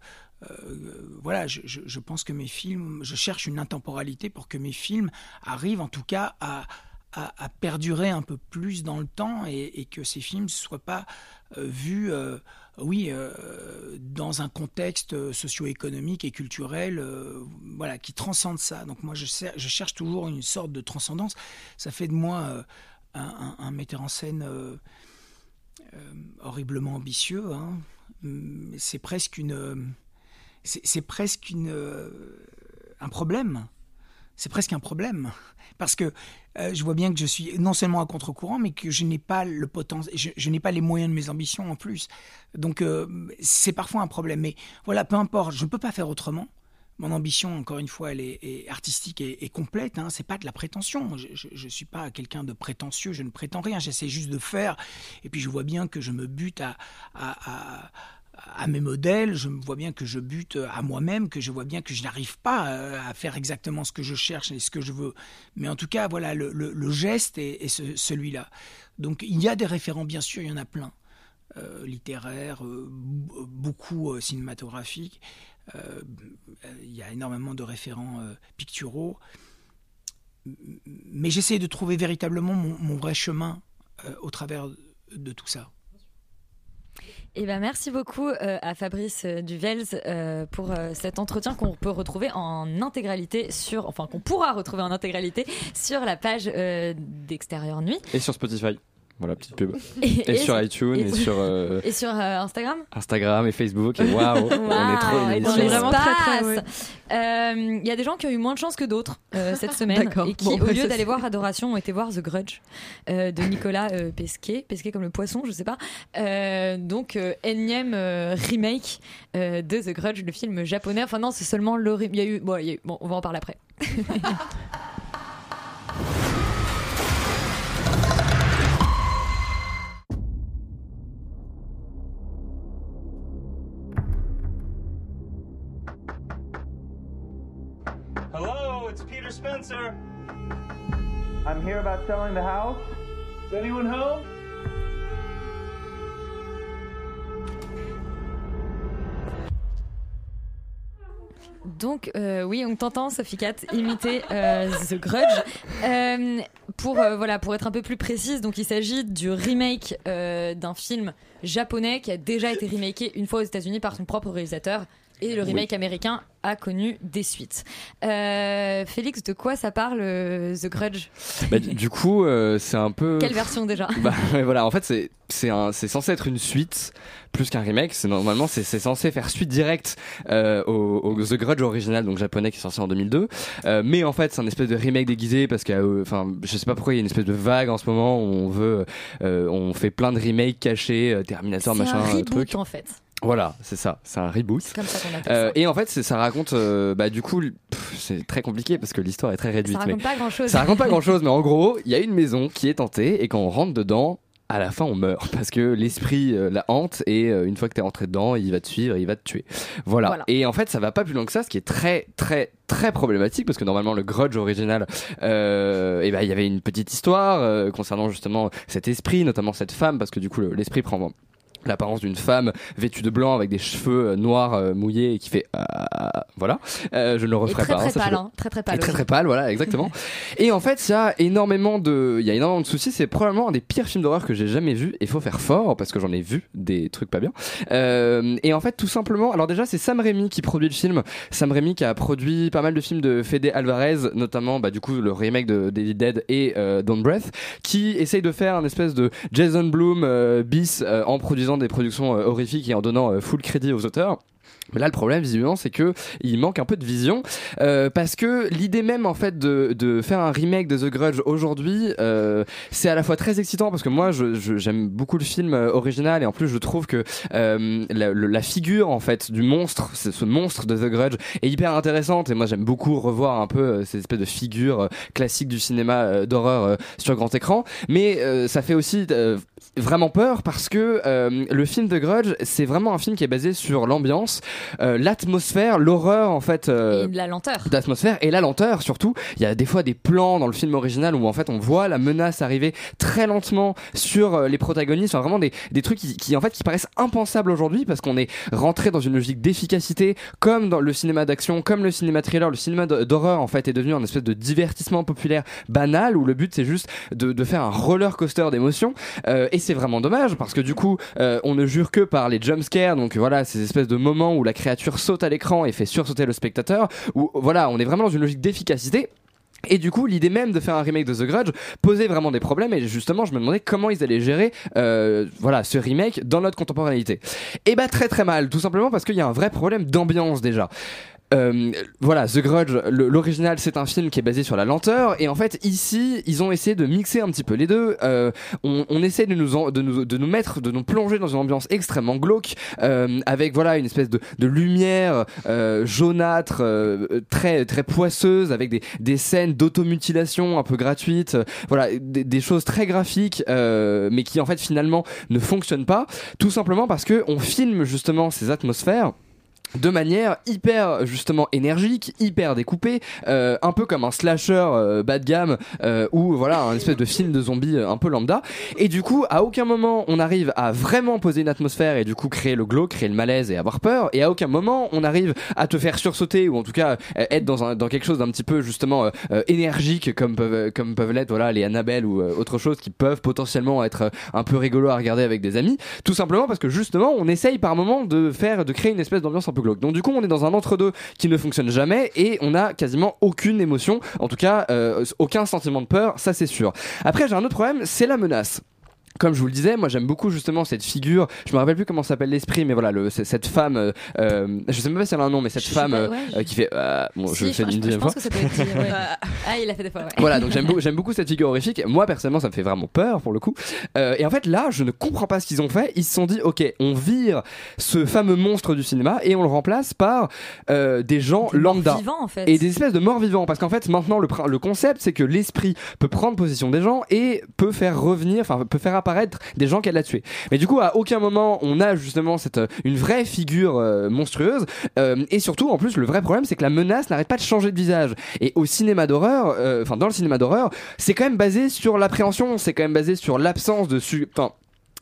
euh, voilà, je pense que mes films, je cherche une intemporalité pour que mes films arrivent en tout cas à, à, perdurer un peu plus dans le temps et, que ces films ne soient pas euh, vus, euh, oui, euh, dans un contexte socio-économique et culturel, voilà, qui transcende ça. Donc moi, je, cherche toujours une sorte de transcendance. Ça fait de moi un, metteur en scène. horriblement ambitieux. hein. C'est presque une, c'est presque une, un problème c'est presque un problème. Parce que euh, je vois bien que je suis non seulement à contre-courant, mais que je n'ai pas le je, n'ai pas les moyens de mes ambitions en plus. Donc euh, c'est parfois un problème. Mais voilà, peu importe, je ne peux pas faire autrement. Mon ambition, encore une fois, elle est, artistique et, et complète. Hein. C'est pas de la prétention. Je, ne suis pas quelqu'un de prétentieux. Je ne prétends rien. J'essaie juste de faire. Et puis je vois bien que je me bute à, à, à à mes modèles, je vois bien que je bute à moi-même, que je vois bien que je n'arrive pas euh, à faire exactement ce que je cherche et ce que je veux. Mais en tout cas, voilà, le, geste est, est ce, celui-là. Donc il y a des référents, bien sûr, il y en a plein. Euh, littéraires, euh, beaucoup euh, cinématographiques. Euh, il y a énormément de référents euh, picturaux. Mais j'essaie de trouver véritablement mon, vrai chemin euh, au travers de tout ça. Eh ben, merci beaucoup euh, à Fabrice euh, Duvels euh, pour cet entretien qu'on peut retrouver en intégralité sur, enfin qu'on pourra retrouver en intégralité sur la page d'Extérieur Nuit. Et sur Spotify. Voilà, petite pub. Et- Et, et sur iTunes, et, et- sur euh, Et sur euh, Instagram Instagram et Facebook. Et waouh, on est trop une émission. vraiment très, très, l'espace. Euh, Il y a des gens qui ont eu moins de chance que d'autres euh, cette semaine D'accord. et qui, Bon, au bah, lieu d'aller voir Adoration, ont été voir The Grudge euh, de Nicolas euh, Pesquet, Pesquet comme le poisson, je sais pas. Euh, donc euh, énième euh, remake euh, de The Grudge, le film japonais. Enfin non, c'est seulement le. Il y a eu. Bon, il y a eu- bon, on va en parler après. it's Peter Spencer? I'm here about selling the house. Is anyone home? Donc euh, oui, on t'entend, Sophie Cat, imiter euh, The Grudge. Euh, pour euh, voilà, pour être un peu plus précise, donc il s'agit du remake euh, d'un film japonais qui a déjà été remaké une fois aux États-Unis par son propre réalisateur. Et le remake américain a connu des suites. Euh, Félix, de quoi ça parle euh, The Grudge Bah, du coup, euh, c'est un peu. Quelle version déjà Bah voilà, en fait c'est censé être une suite plus qu'un remake. C'est normalement c'est censé faire suite directe au, au The Grudge original donc japonais qui est sorti en 2002. Euh, mais en fait c'est un espèce de remake déguisé parce que enfin je sais pas pourquoi il y a une espèce de vague en ce moment où on veut on fait plein de remakes cachés Terminator machin un reboot truc. en fait. Voilà, c'est ça, c'est un reboot. Comme ça qu'on appelle Euh, ça. et en fait, ça raconte, euh, bah du coup, c'est très compliqué parce que l'histoire est très réduite. Ça raconte mais- pas grand-chose. Ça raconte pas grand chose, mais en gros, il y a une maison qui est tentée et quand on rentre dedans, à la fin on meurt parce que l'esprit euh, la hante et euh, une fois que t'es rentré dedans, il va te suivre, il va te tuer. Voilà. Voilà. Et en fait, ça va pas plus loin que ça, ce qui est très très très problématique parce que normalement le Grudge original, euh, et ben il y avait une petite histoire concernant justement cet esprit, notamment cette femme parce que du coup le- l'esprit prend l'apparence d'une femme vêtue de blanc avec des cheveux euh, noirs euh, mouillés et qui fait ah, voilà Euh, je ne le Et referai très pas très hein, pâle, hein, très très pâle. Et très très pâle, voilà, exactement. et en fait, il y a énormément de, il y a énormément de soucis. C'est probablement un des pires films d'horreur que j'ai jamais vu. Et faut faire fort parce que j'en ai vu des trucs pas bien. Euh, et en fait, tout simplement, alors déjà, c'est Sam Raimi qui produit le film. Sam Raimi qui a produit pas mal de films de Fede Alvarez, notamment, bah, du coup, le remake de David Dead et euh, Don't Breath, qui essaye de faire un espèce de Jason Bloom euh, bis euh, en produisant des productions euh, horrifiques et en donnant euh, full crédit aux auteurs. Mais là, le problème, visiblement, c'est que il manque un peu de vision, euh, parce que l'idée même, en fait, de, faire un remake de The Grudge aujourd'hui, euh, c'est à la fois très excitant parce que moi, j'aime beaucoup le film euh, original et en plus, je trouve que la, la figure, en fait, du monstre, ce monstre de The Grudge, est hyper intéressante et moi, j'aime beaucoup revoir un peu ces espèces de figures classiques du cinéma d'horreur sur grand écran. Mais ça fait aussi vraiment peur parce que le film The Grudge, c'est vraiment un film qui est basé sur l'ambiance, euh, l'atmosphère, l'horreur en fait. euh, Et la lenteur. d'atmosphère et la lenteur surtout. Il y a des fois des plans dans le film original où en fait on voit la menace arriver très lentement sur euh, les protagonistes. Enfin, vraiment des, des trucs qui, qui, en fait qui paraissent impensables aujourd'hui parce qu'on est rentré dans une logique d'efficacité comme dans le cinéma d'action, comme le cinéma thriller, le cinéma d'horreur en fait est devenu un espèce de divertissement populaire banal où le but c'est juste de, de faire un roller coaster d'émotions Euh, et c'est vraiment dommage parce que du coup on ne jure que par les jumpscares donc voilà ces espèces de moments où la créature saute à l'écran et fait sursauter le spectateur où voilà on est vraiment dans une logique d'efficacité et du coup, l'idée même de faire un remake de The Grudge posait vraiment des problèmes. Et justement, je me demandais comment ils allaient gérer, euh, voilà, ce remake dans notre contemporanéité. Et bah très très mal, tout simplement parce qu'il y a un vrai problème d'ambiance déjà. Euh, voilà, The Grudge, l'original, c'est un film qui est basé sur la lenteur, et en fait, ici, ils ont essayé de mixer un petit peu les deux. Euh, on, on essaie de nous, en- de nous, de nous mettre, de nous plonger dans une ambiance extrêmement glauque, euh, avec voilà une espèce de, de lumière euh, jaunâtre, euh, très très poisseuse, avec des, des scènes d'automutilation un peu gratuites, voilà, des, des choses très graphiques, mais qui en fait finalement ne fonctionnent pas, tout simplement parce que on filme justement ces atmosphères de manière hyper justement énergique, hyper découpée, euh, un peu comme un slasher euh, bas de gamme euh, ou voilà un espèce de film de zombies euh, un peu lambda. Et du coup, à aucun moment on arrive à vraiment poser une atmosphère et du coup créer le glauque, créer le malaise et avoir peur. Et à aucun moment on arrive à te faire sursauter ou en tout cas euh, être dans un dans quelque chose d'un petit peu justement euh, énergique comme peuvent comme peuvent l'être voilà les Annabelle ou autre chose qui peuvent potentiellement être un peu rigolo à regarder avec des amis. Tout simplement parce que justement on essaye par moment de faire de créer une espèce d'ambiance un peu Donc du coup on est dans un entre-deux qui ne fonctionne jamais et on a quasiment aucune émotion, en tout cas euh, aucun sentiment de peur, ça c'est sûr. Après j'ai un autre problème, c'est la menace. Comme je vous le disais, moi j'aime beaucoup justement cette figure. Je me rappelle plus comment s'appelle l'esprit, mais voilà, le, cette femme. euh, euh, je sais même pas si elle a un nom, mais cette Je femme pas, euh, ouais, euh, qui fait. euh, bon, je le fais une deuxième fois. que ça peut être dit, ouais. ah, il a fait des fois, ouais. Voilà, donc j'aime beaucoup, j'aime beaucoup cette figure horrifique. Moi, personnellement, ça me fait vraiment peur pour le coup. Et en fait, là, je ne comprends pas ce qu'ils ont fait. Ils se sont dit, ok, on vire ce fameux monstre du cinéma et on le remplace par des gens lambda vivants, en fait. et des espèces de morts vivants. Parce qu'en fait, maintenant, le, le concept, c'est que l'esprit peut prendre possession des gens et peut faire revenir, enfin, peut faire apparaître des gens qu'elle a tués. Mais du coup, à aucun moment, on a justement cette euh, une vraie figure euh, monstrueuse. Euh, et surtout, en plus, le vrai problème, c'est que la menace n'arrête pas de changer de visage. Et au cinéma d'horreur, euh, enfin dans le cinéma d'horreur, c'est quand même basé sur l'appréhension, c'est quand même basé sur l'absence de enfin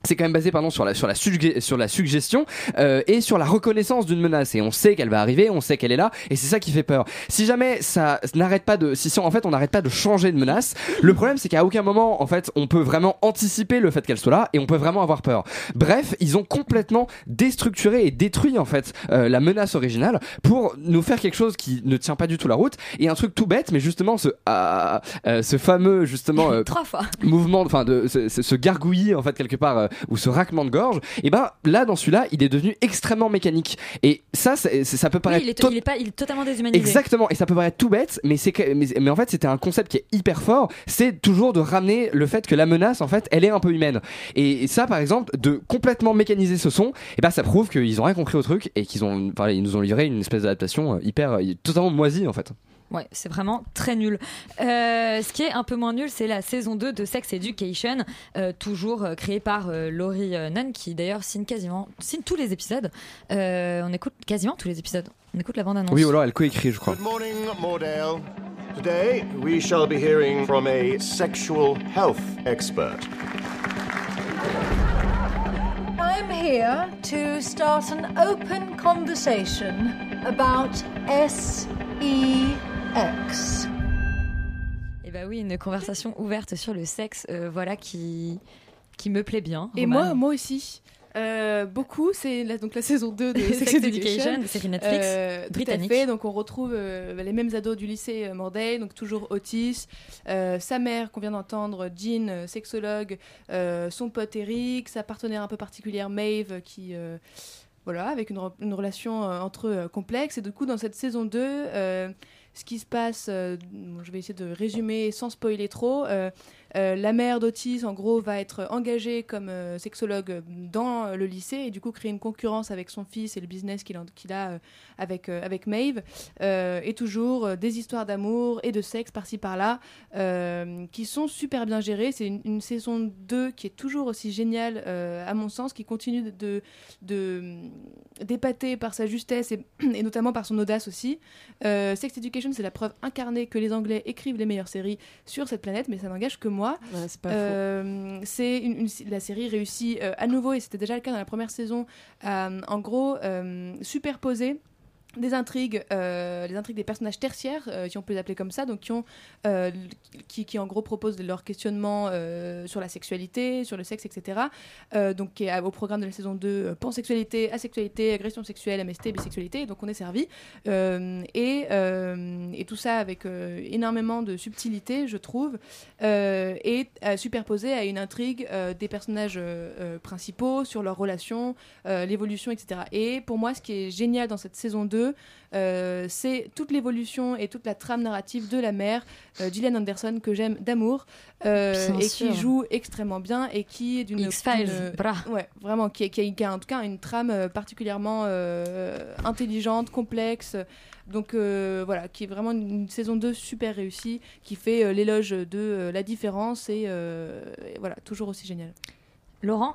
c'est quand même basé pardon sur la sur la sur la suggestion euh, et sur la reconnaissance d'une menace. Et on sait qu'elle va arriver on sait qu'elle est là et c'est ça qui fait peur. Si jamais ça n'arrête pas de si, si en fait on n'arrête pas de changer de menace le problème c'est qu'à aucun moment en fait on peut vraiment anticiper le fait qu'elle soit là et on peut vraiment avoir peur. Bref ils ont complètement déstructuré et détruit en fait euh, la menace originale pour nous faire quelque chose qui ne tient pas du tout la route et un truc tout bête mais justement ce ah, euh, ce fameux justement euh, Trois fois. mouvement, enfin de ce, ce- ce gargouillis en fait quelque part euh, ou ce raquement de gorge, et ben là dans celui-là il est devenu extrêmement mécanique et ça ça peut Oui, paraître il est, to- il est pas, il est totalement déshumanisé. Exactement, et ça peut paraître tout bête, mais c'est mais, mais en fait c'était un concept qui est hyper fort. C'est toujours de ramener le fait que la menace en fait elle est un peu humaine. Et, et ça par exemple de complètement mécaniser ce son, et ben ça prouve qu'ils ont rien compris au truc et qu'ils ont, enfin, ils nous ont livré une espèce d'adaptation euh, hyper, euh, totalement moisie en fait. Ouais, c'est vraiment très nul. Euh, ce qui est un peu moins nul, c'est la saison 2 de Sex Education, euh, toujours euh, créée par euh, Laurie euh, Nunn, qui d'ailleurs signe quasiment signe tous les épisodes. Euh, on écoute quasiment tous les épisodes. On écoute la bande-annonce. Oui, ou alors elle coécrit, je crois. Good morning, Mordale. Today, we shall be hearing from a sexual health expert. I'm here to start an open conversation about SEX. Et bah oui, une conversation ouverte sur le sexe, euh, voilà qui qui me plaît bien. Et Roman. moi, moi aussi. Euh, beaucoup, c'est la, donc la saison 2 de Sex Education, série Netflix, Euh, tout britannique. à fait. Donc on retrouve euh, les mêmes ados du lycée euh, Morday, donc toujours Otis, euh, sa mère qu'on vient d'entendre, Jean, sexologue, euh, son pote Eric, sa partenaire un peu particulière Maeve, qui euh, voilà, avec une, re- une relation euh, entre eux complexe. Et du coup, dans cette saison 2, euh, ce qui se passe, euh, je vais essayer de résumer sans spoiler trop. Euh, la mère d'Otis, en gros, va être engagée comme euh, sexologue dans euh, le lycée et du coup créer une concurrence avec son fils et le business qu'il a avec, avec Maeve. Et toujours des histoires d'amour et de sexe par-ci par-là qui sont super bien gérées. C'est une, saison 2 qui est toujours aussi géniale, à mon sens, qui continue de, d'épater par sa justesse et, notamment par son audace aussi. Sex Education, c'est la preuve incarnée que les Anglais écrivent les meilleures séries sur cette planète, mais ça n'engage que moi. C'est Euh, c'est une, une- la série réussit euh, à nouveau, et c'était déjà le cas dans la première saison, à, en gros, euh, superposer des intrigues, euh, les intrigues des personnages tertiaires, euh, si on peut les appeler comme ça, donc qui ont, euh, qui, en gros proposent leur questionnement sur la sexualité, sur le sexe, etc. Donc au programme de la saison 2, euh, pansexualité, asexualité, agression sexuelle, MST, bisexualité, donc on est servi. Et, et tout ça avec énormément de subtilité, je trouve, et superposé à une intrigue des personnages principaux sur leurs relations, l'évolution, etc. Et pour moi, ce qui est génial dans cette saison 2, 2, euh, c'est toute l'évolution et toute la trame narrative de la mère, euh, Gillian Anderson, que j'aime d'amour, euh, et sûr. qui joue extrêmement bien et qui est d'une. X-Files. Ouais, vraiment, qui, qui a, qui a en tout cas une trame euh, particulièrement intelligente, complexe. Donc voilà, qui est vraiment une, une saison 2 super réussie, qui fait l'éloge de la différence et, et voilà, toujours aussi génial. Laurent?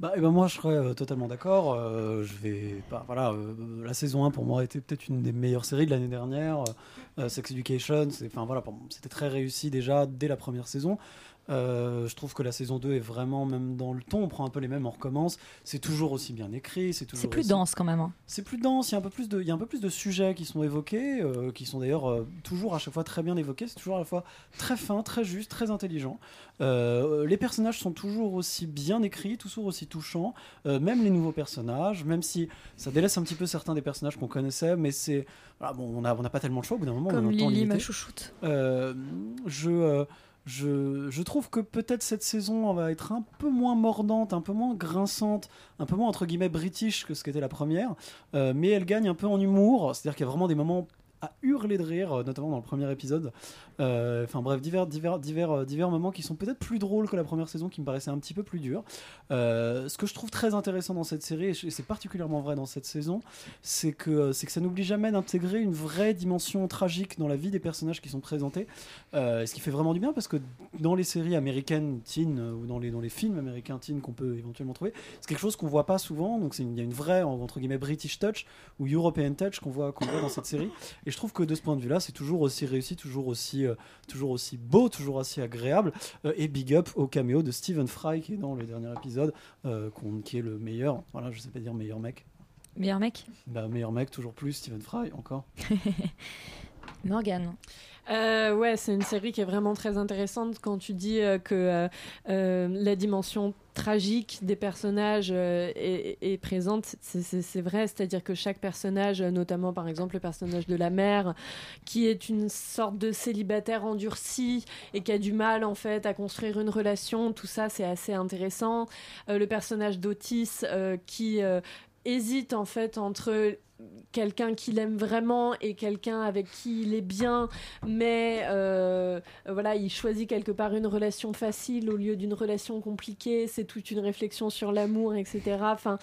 Bah, eh ben moi, je serais euh, totalement d'accord. Euh, je vais, bah, voilà, euh, la saison 1 pour moi était peut-être une des meilleures séries de l'année dernière. Sex Education, voilà, c'était très réussi déjà dès la première saison. Euh, je trouve que la saison 2 est vraiment même dans le ton, on prend un peu les mêmes, on recommence. C'est toujours aussi bien écrit, c'est toujours. C'est plus aussi- dense quand même. hein. C'est plus dense, il y a un peu plus de, il y a un peu plus de sujets qui sont évoqués, euh, qui sont d'ailleurs euh, toujours à chaque fois très bien évoqués. C'est toujours à la fois très fin, très juste, très intelligent. Les personnages sont toujours aussi bien écrits, toujours aussi touchants. Même les nouveaux personnages, même si ça délaisse un petit peu certains des personnages qu'on connaissait, mais c'est voilà, bon, on n'a on pas tellement le choix au bout d'un moment. on a Comme temps Lily, ma chouchoute. Je, je, trouve que peut-être cette saison va être un peu moins mordante, un peu moins grinçante, un peu moins entre guillemets british que ce qu'était la première, euh, mais elle gagne un peu en humour, c'est-à-dire qu'il y a vraiment des moments à hurler de rire, euh, notamment dans le premier épisode. Euh, Enfin bref, divers, divers, divers, euh, divers moments qui sont peut-être plus drôles que la première saison, qui me paraissaient un petit peu plus. Euh, ce que je trouve très intéressant dans cette série, et c'est particulièrement vrai dans cette saison, c'est que, que ça n'oublie jamais d'intégrer une vraie dimension tragique dans la vie des personnages qui sont présentés. Euh, ce qui fait vraiment du bien parce que dans les séries américaines teen ou dans les, dans les films américains teen qu'on peut éventuellement trouver, c'est quelque chose qu'on voit pas souvent. Donc il y a une vraie entre guillemets British touch ou European touch qu'on voit, qu'on voit dans cette série. Et je trouve que de ce point de vue-là, c'est toujours aussi réussi, toujours aussi, euh, toujours aussi beau, toujours aussi agréable. Euh, et big up au caméo de Stephen Fry qui est dans le dernier épisode, euh, qu'on- qui est le meilleur. Voilà, je sais pas dire meilleur mec. Meilleur mec? Bah, meilleur mec, toujours plus, Stephen Fry, encore. Morgane. Euh, ouais, c'est une série qui est vraiment très intéressante quand tu dis euh, que euh, la dimension tragique des personnages est, est présente. C'est- vrai, c'est-à-dire que chaque personnage, notamment par exemple le personnage de la mère, qui est une sorte de célibataire endurci et qui a du mal en fait à construire une relation, tout ça c'est assez intéressant. Le personnage d'Otis qui hésite en fait entre quelqu'un qu'il aime vraiment et quelqu'un avec qui il est bien, mais euh, voilà, il choisit quelque part une relation facile au lieu d'une relation compliquée. C'est toute une réflexion sur l'amour, etc. Enfin,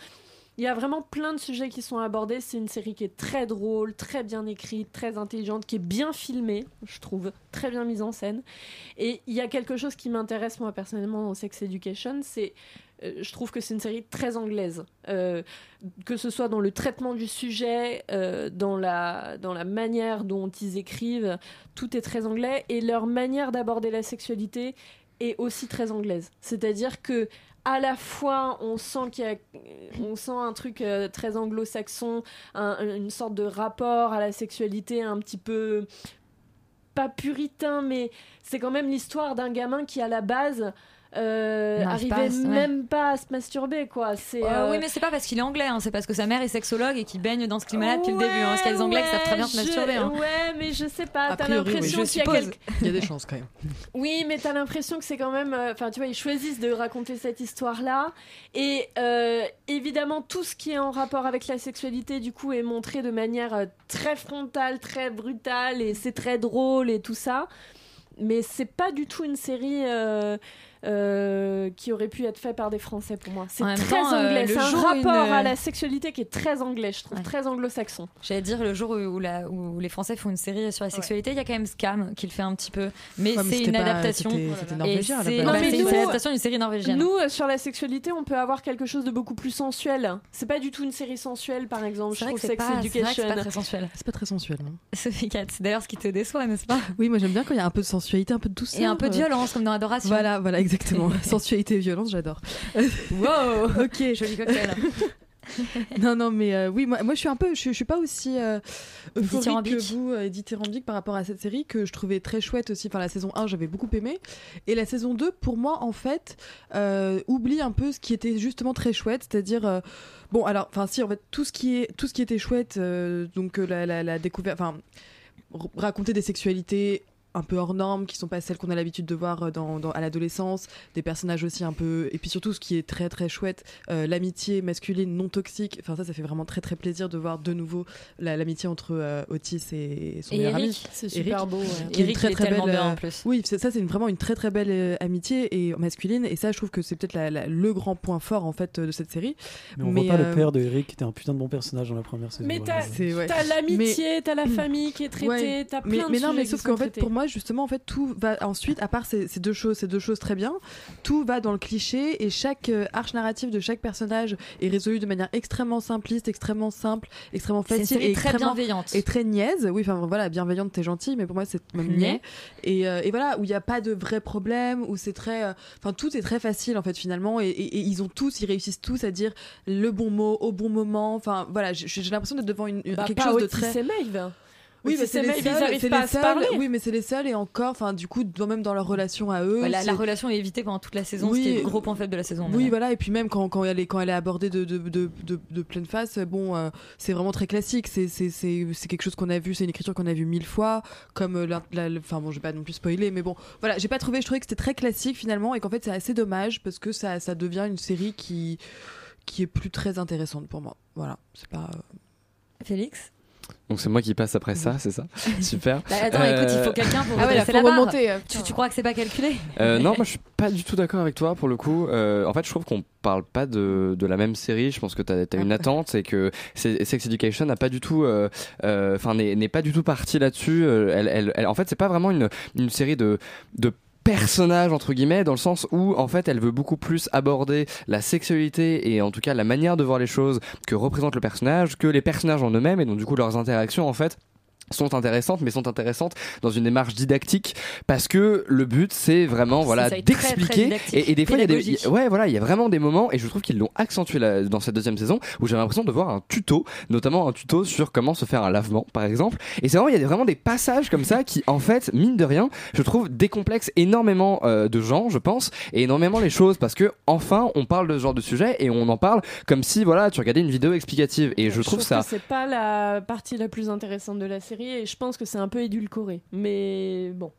il y a vraiment plein de sujets qui sont abordés. C'est une série qui est très drôle, très bien écrite, très intelligente, qui est bien filmée, je trouve, très bien mise en scène. Et il y a quelque chose qui m'intéresse moi personnellement dans Sex Education, c'est je trouve que c'est une série très anglaise, Euh, que ce soit dans le traitement du sujet, euh, dans, la, dans la manière dont ils écrivent, tout est très anglais et leur manière d'aborder la sexualité est aussi très anglaise. C'est-à-dire que à la fois on sent qu'il on sent un truc euh, très anglo-saxon, un- une sorte de rapport à la sexualité un petit peu pas puritain, mais c'est quand même l'histoire d'un gamin qui à la base euh, arrivait ouais. même pas à se masturber quoi. C'est Euh, euh, Oui, mais c'est pas parce qu'il est anglais, hein, c'est parce que sa mère est sexologue et qu'il baigne dans ce climat-là depuis le début. Hein, parce qu'il y a des anglais qui savent très bien se masturber. hein. Ouais, mais je sais pas, A t'as oui, l'impression je qu'il y a suppose. quelque... Il y a des chances quand même. Oui, mais t'as l'impression que c'est quand même. euh, Enfin, tu vois, ils choisissent de raconter cette histoire-là. Et euh, évidemment, tout ce qui est en rapport avec la sexualité, du coup, est montré de manière euh, très frontale, très brutale, et c'est très drôle et tout ça. Mais c'est pas du tout une série. Euh, euh, qui aurait pu être faite par des Français pour moi. C'est très temps, euh, anglais. le c'est un rapport une- à la sexualité qui est très anglais, je trouve, Ouais. très anglo-saxon. J'allais dire le jour où, où la- où les Français font une série sur la sexualité, il y a quand même Scam qui le fait un petit peu, mais Ouais, c'est une pas- adaptation. c'était- norvégien, c'est bah, une adaptation d'une série norvégienne. Nous, euh, sur la sexualité, on peut avoir quelque chose de beaucoup plus sensuel. C'est pas du tout une série sensuelle, par exemple. Je trouve Sex Education. c'est pas très sensuel. C'est pas très sensuel, non Sophie Cat, c'est d'ailleurs ce qui te déçoit, n'est-ce pas? Oui, moi j'aime bien quand il y a un peu de sensualité, un peu de douceur. Et un peu de euh. violence, comme dans Adoration. Voilà, voilà, exactement. sensualité et violence, j'adore. Wow Ok. Joli cocktail. non, non, mais euh, oui, moi, moi je suis un peu, je, suis- je suis pas aussi euh, euphorique que vous, euh, dithyrambique par rapport à cette série que je trouvais très chouette aussi. Enfin, la saison 1, j'avais beaucoup aimé. Et la saison 2, pour moi, en fait, euh, oublie un peu ce qui était justement très chouette, c'est-à-dire. euh, bon, alors, enfin, si, en fait, tout ce qui, est, tout ce qui était chouette, donc la, la, la découverte, enfin, raconter des sexualités un peu hors normes, qui sont pas celles qu'on a l'habitude de voir euh, dans, dans- à l'adolescence, des personnages aussi un peu, et puis surtout ce qui est très très chouette, euh, l'amitié masculine non toxique. Enfin ça, ça fait vraiment très très plaisir de voir de nouveau la- l'amitié entre euh, Otis et son Et meilleur Eric, ami. c'est super Eric, beau, ouais. qui est une Eric, très il est très tellement belle. bien, en plus. Oui, ça c'est vraiment une très très belle euh, amitié et masculine, et ça je trouve que c'est peut-être le grand point fort en fait de cette série. Mais on voit pas euh, le père de Eric qui était un putain de bon personnage dans la première saison. Mais t'as l'amitié, t'as la famille qui est traitée, Ouais. t'as plein mais, de mais non, mais sauf qu'en fait, pour moi, justement, en fait, tout va ensuite, à part ces, ces deux choses, ces deux choses très bien, tout va dans le cliché et chaque euh, arche narrative de chaque personnage est résolu de manière extrêmement simpliste, extrêmement simple, extrêmement facile et très bienveillante. et très niaise. Oui, enfin voilà, bienveillante, t'es gentil, mais pour moi, c'est même Niais. Et, euh, et voilà, où il n'y a pas de vrais problèmes, où c'est très, euh, enfin tout est très facile en fait finalement, et, et- et ils ont tous, ils réussissent tous à dire le bon mot au bon moment. Enfin voilà, j'ai l'impression d'être devant une, une- Bah, quelque chose de très. Oui, mais c'est les seuls, c'est les seuls. Oui, mais c'est les seuls et encore, enfin, du coup, même dans leur relation à eux. La, relation est évitée pendant toute la saison, Oui. ce qui est le gros point faible de la saison. Oui, voilà, et puis même quand, quand, elle, est, quand elle est abordée de, de, de, de, de pleine face, bon, euh, c'est vraiment très classique. C'est, c'est, c'est, c'est quelque chose qu'on a vu, c'est une écriture qu'on a vue mille fois, comme euh, la, la- Enfin, bon, je vais pas non plus spoiler, mais bon, voilà, j'ai pas trouvé, je trouvais que c'était très classique finalement, et qu'en fait, c'est assez dommage parce que ça, ça devient une série qui, qui est plus très intéressante pour moi. Voilà, c'est pas. euh, Félix? Donc c'est moi qui passe après ça, c'est ça Super. Bah, attends, écoute, il faut Euh, quelqu'un pour Ah ouais, là, faut la remonter, euh, tu, tu crois que c'est pas calculé Euh, non, moi je suis pas du tout d'accord avec toi pour le coup. Euh, en fait, je trouve qu'on parle pas de, de la même série. Je pense que tu as, une attente et que Sex Education n'a pas du tout, euh, euh, enfin n'est pas du tout partie là-dessus. Elle, elle, elle- en fait, c'est pas vraiment une, une série de, de personnage entre guillemets dans le sens où en fait elle veut beaucoup plus aborder la sexualité et en tout cas la manière de voir les choses que représente le personnage que les personnages en eux-mêmes et donc du coup leurs interactions en fait sont intéressantes mais sont intéressantes dans une démarche didactique parce que le but c'est vraiment voilà d'expliquer. Et, et des fois il y a des ouais voilà il y a vraiment des moments et je trouve qu'ils l'ont accentué là, dans cette deuxième saison où j'avais l'impression de voir un tuto notamment un tuto sur comment se faire un lavement par exemple. Et c'est vraiment il y a vraiment des passages comme ça qui en fait mine de rien je trouve décomplexent énormément euh, de gens je pense et énormément les choses parce que enfin on parle de ce genre de sujet et on en parle comme si voilà tu regardais une vidéo explicative. Et je trouve ça c'est pas la partie la plus intéressante de la série et je pense que c'est un peu édulcoré. Mais bon.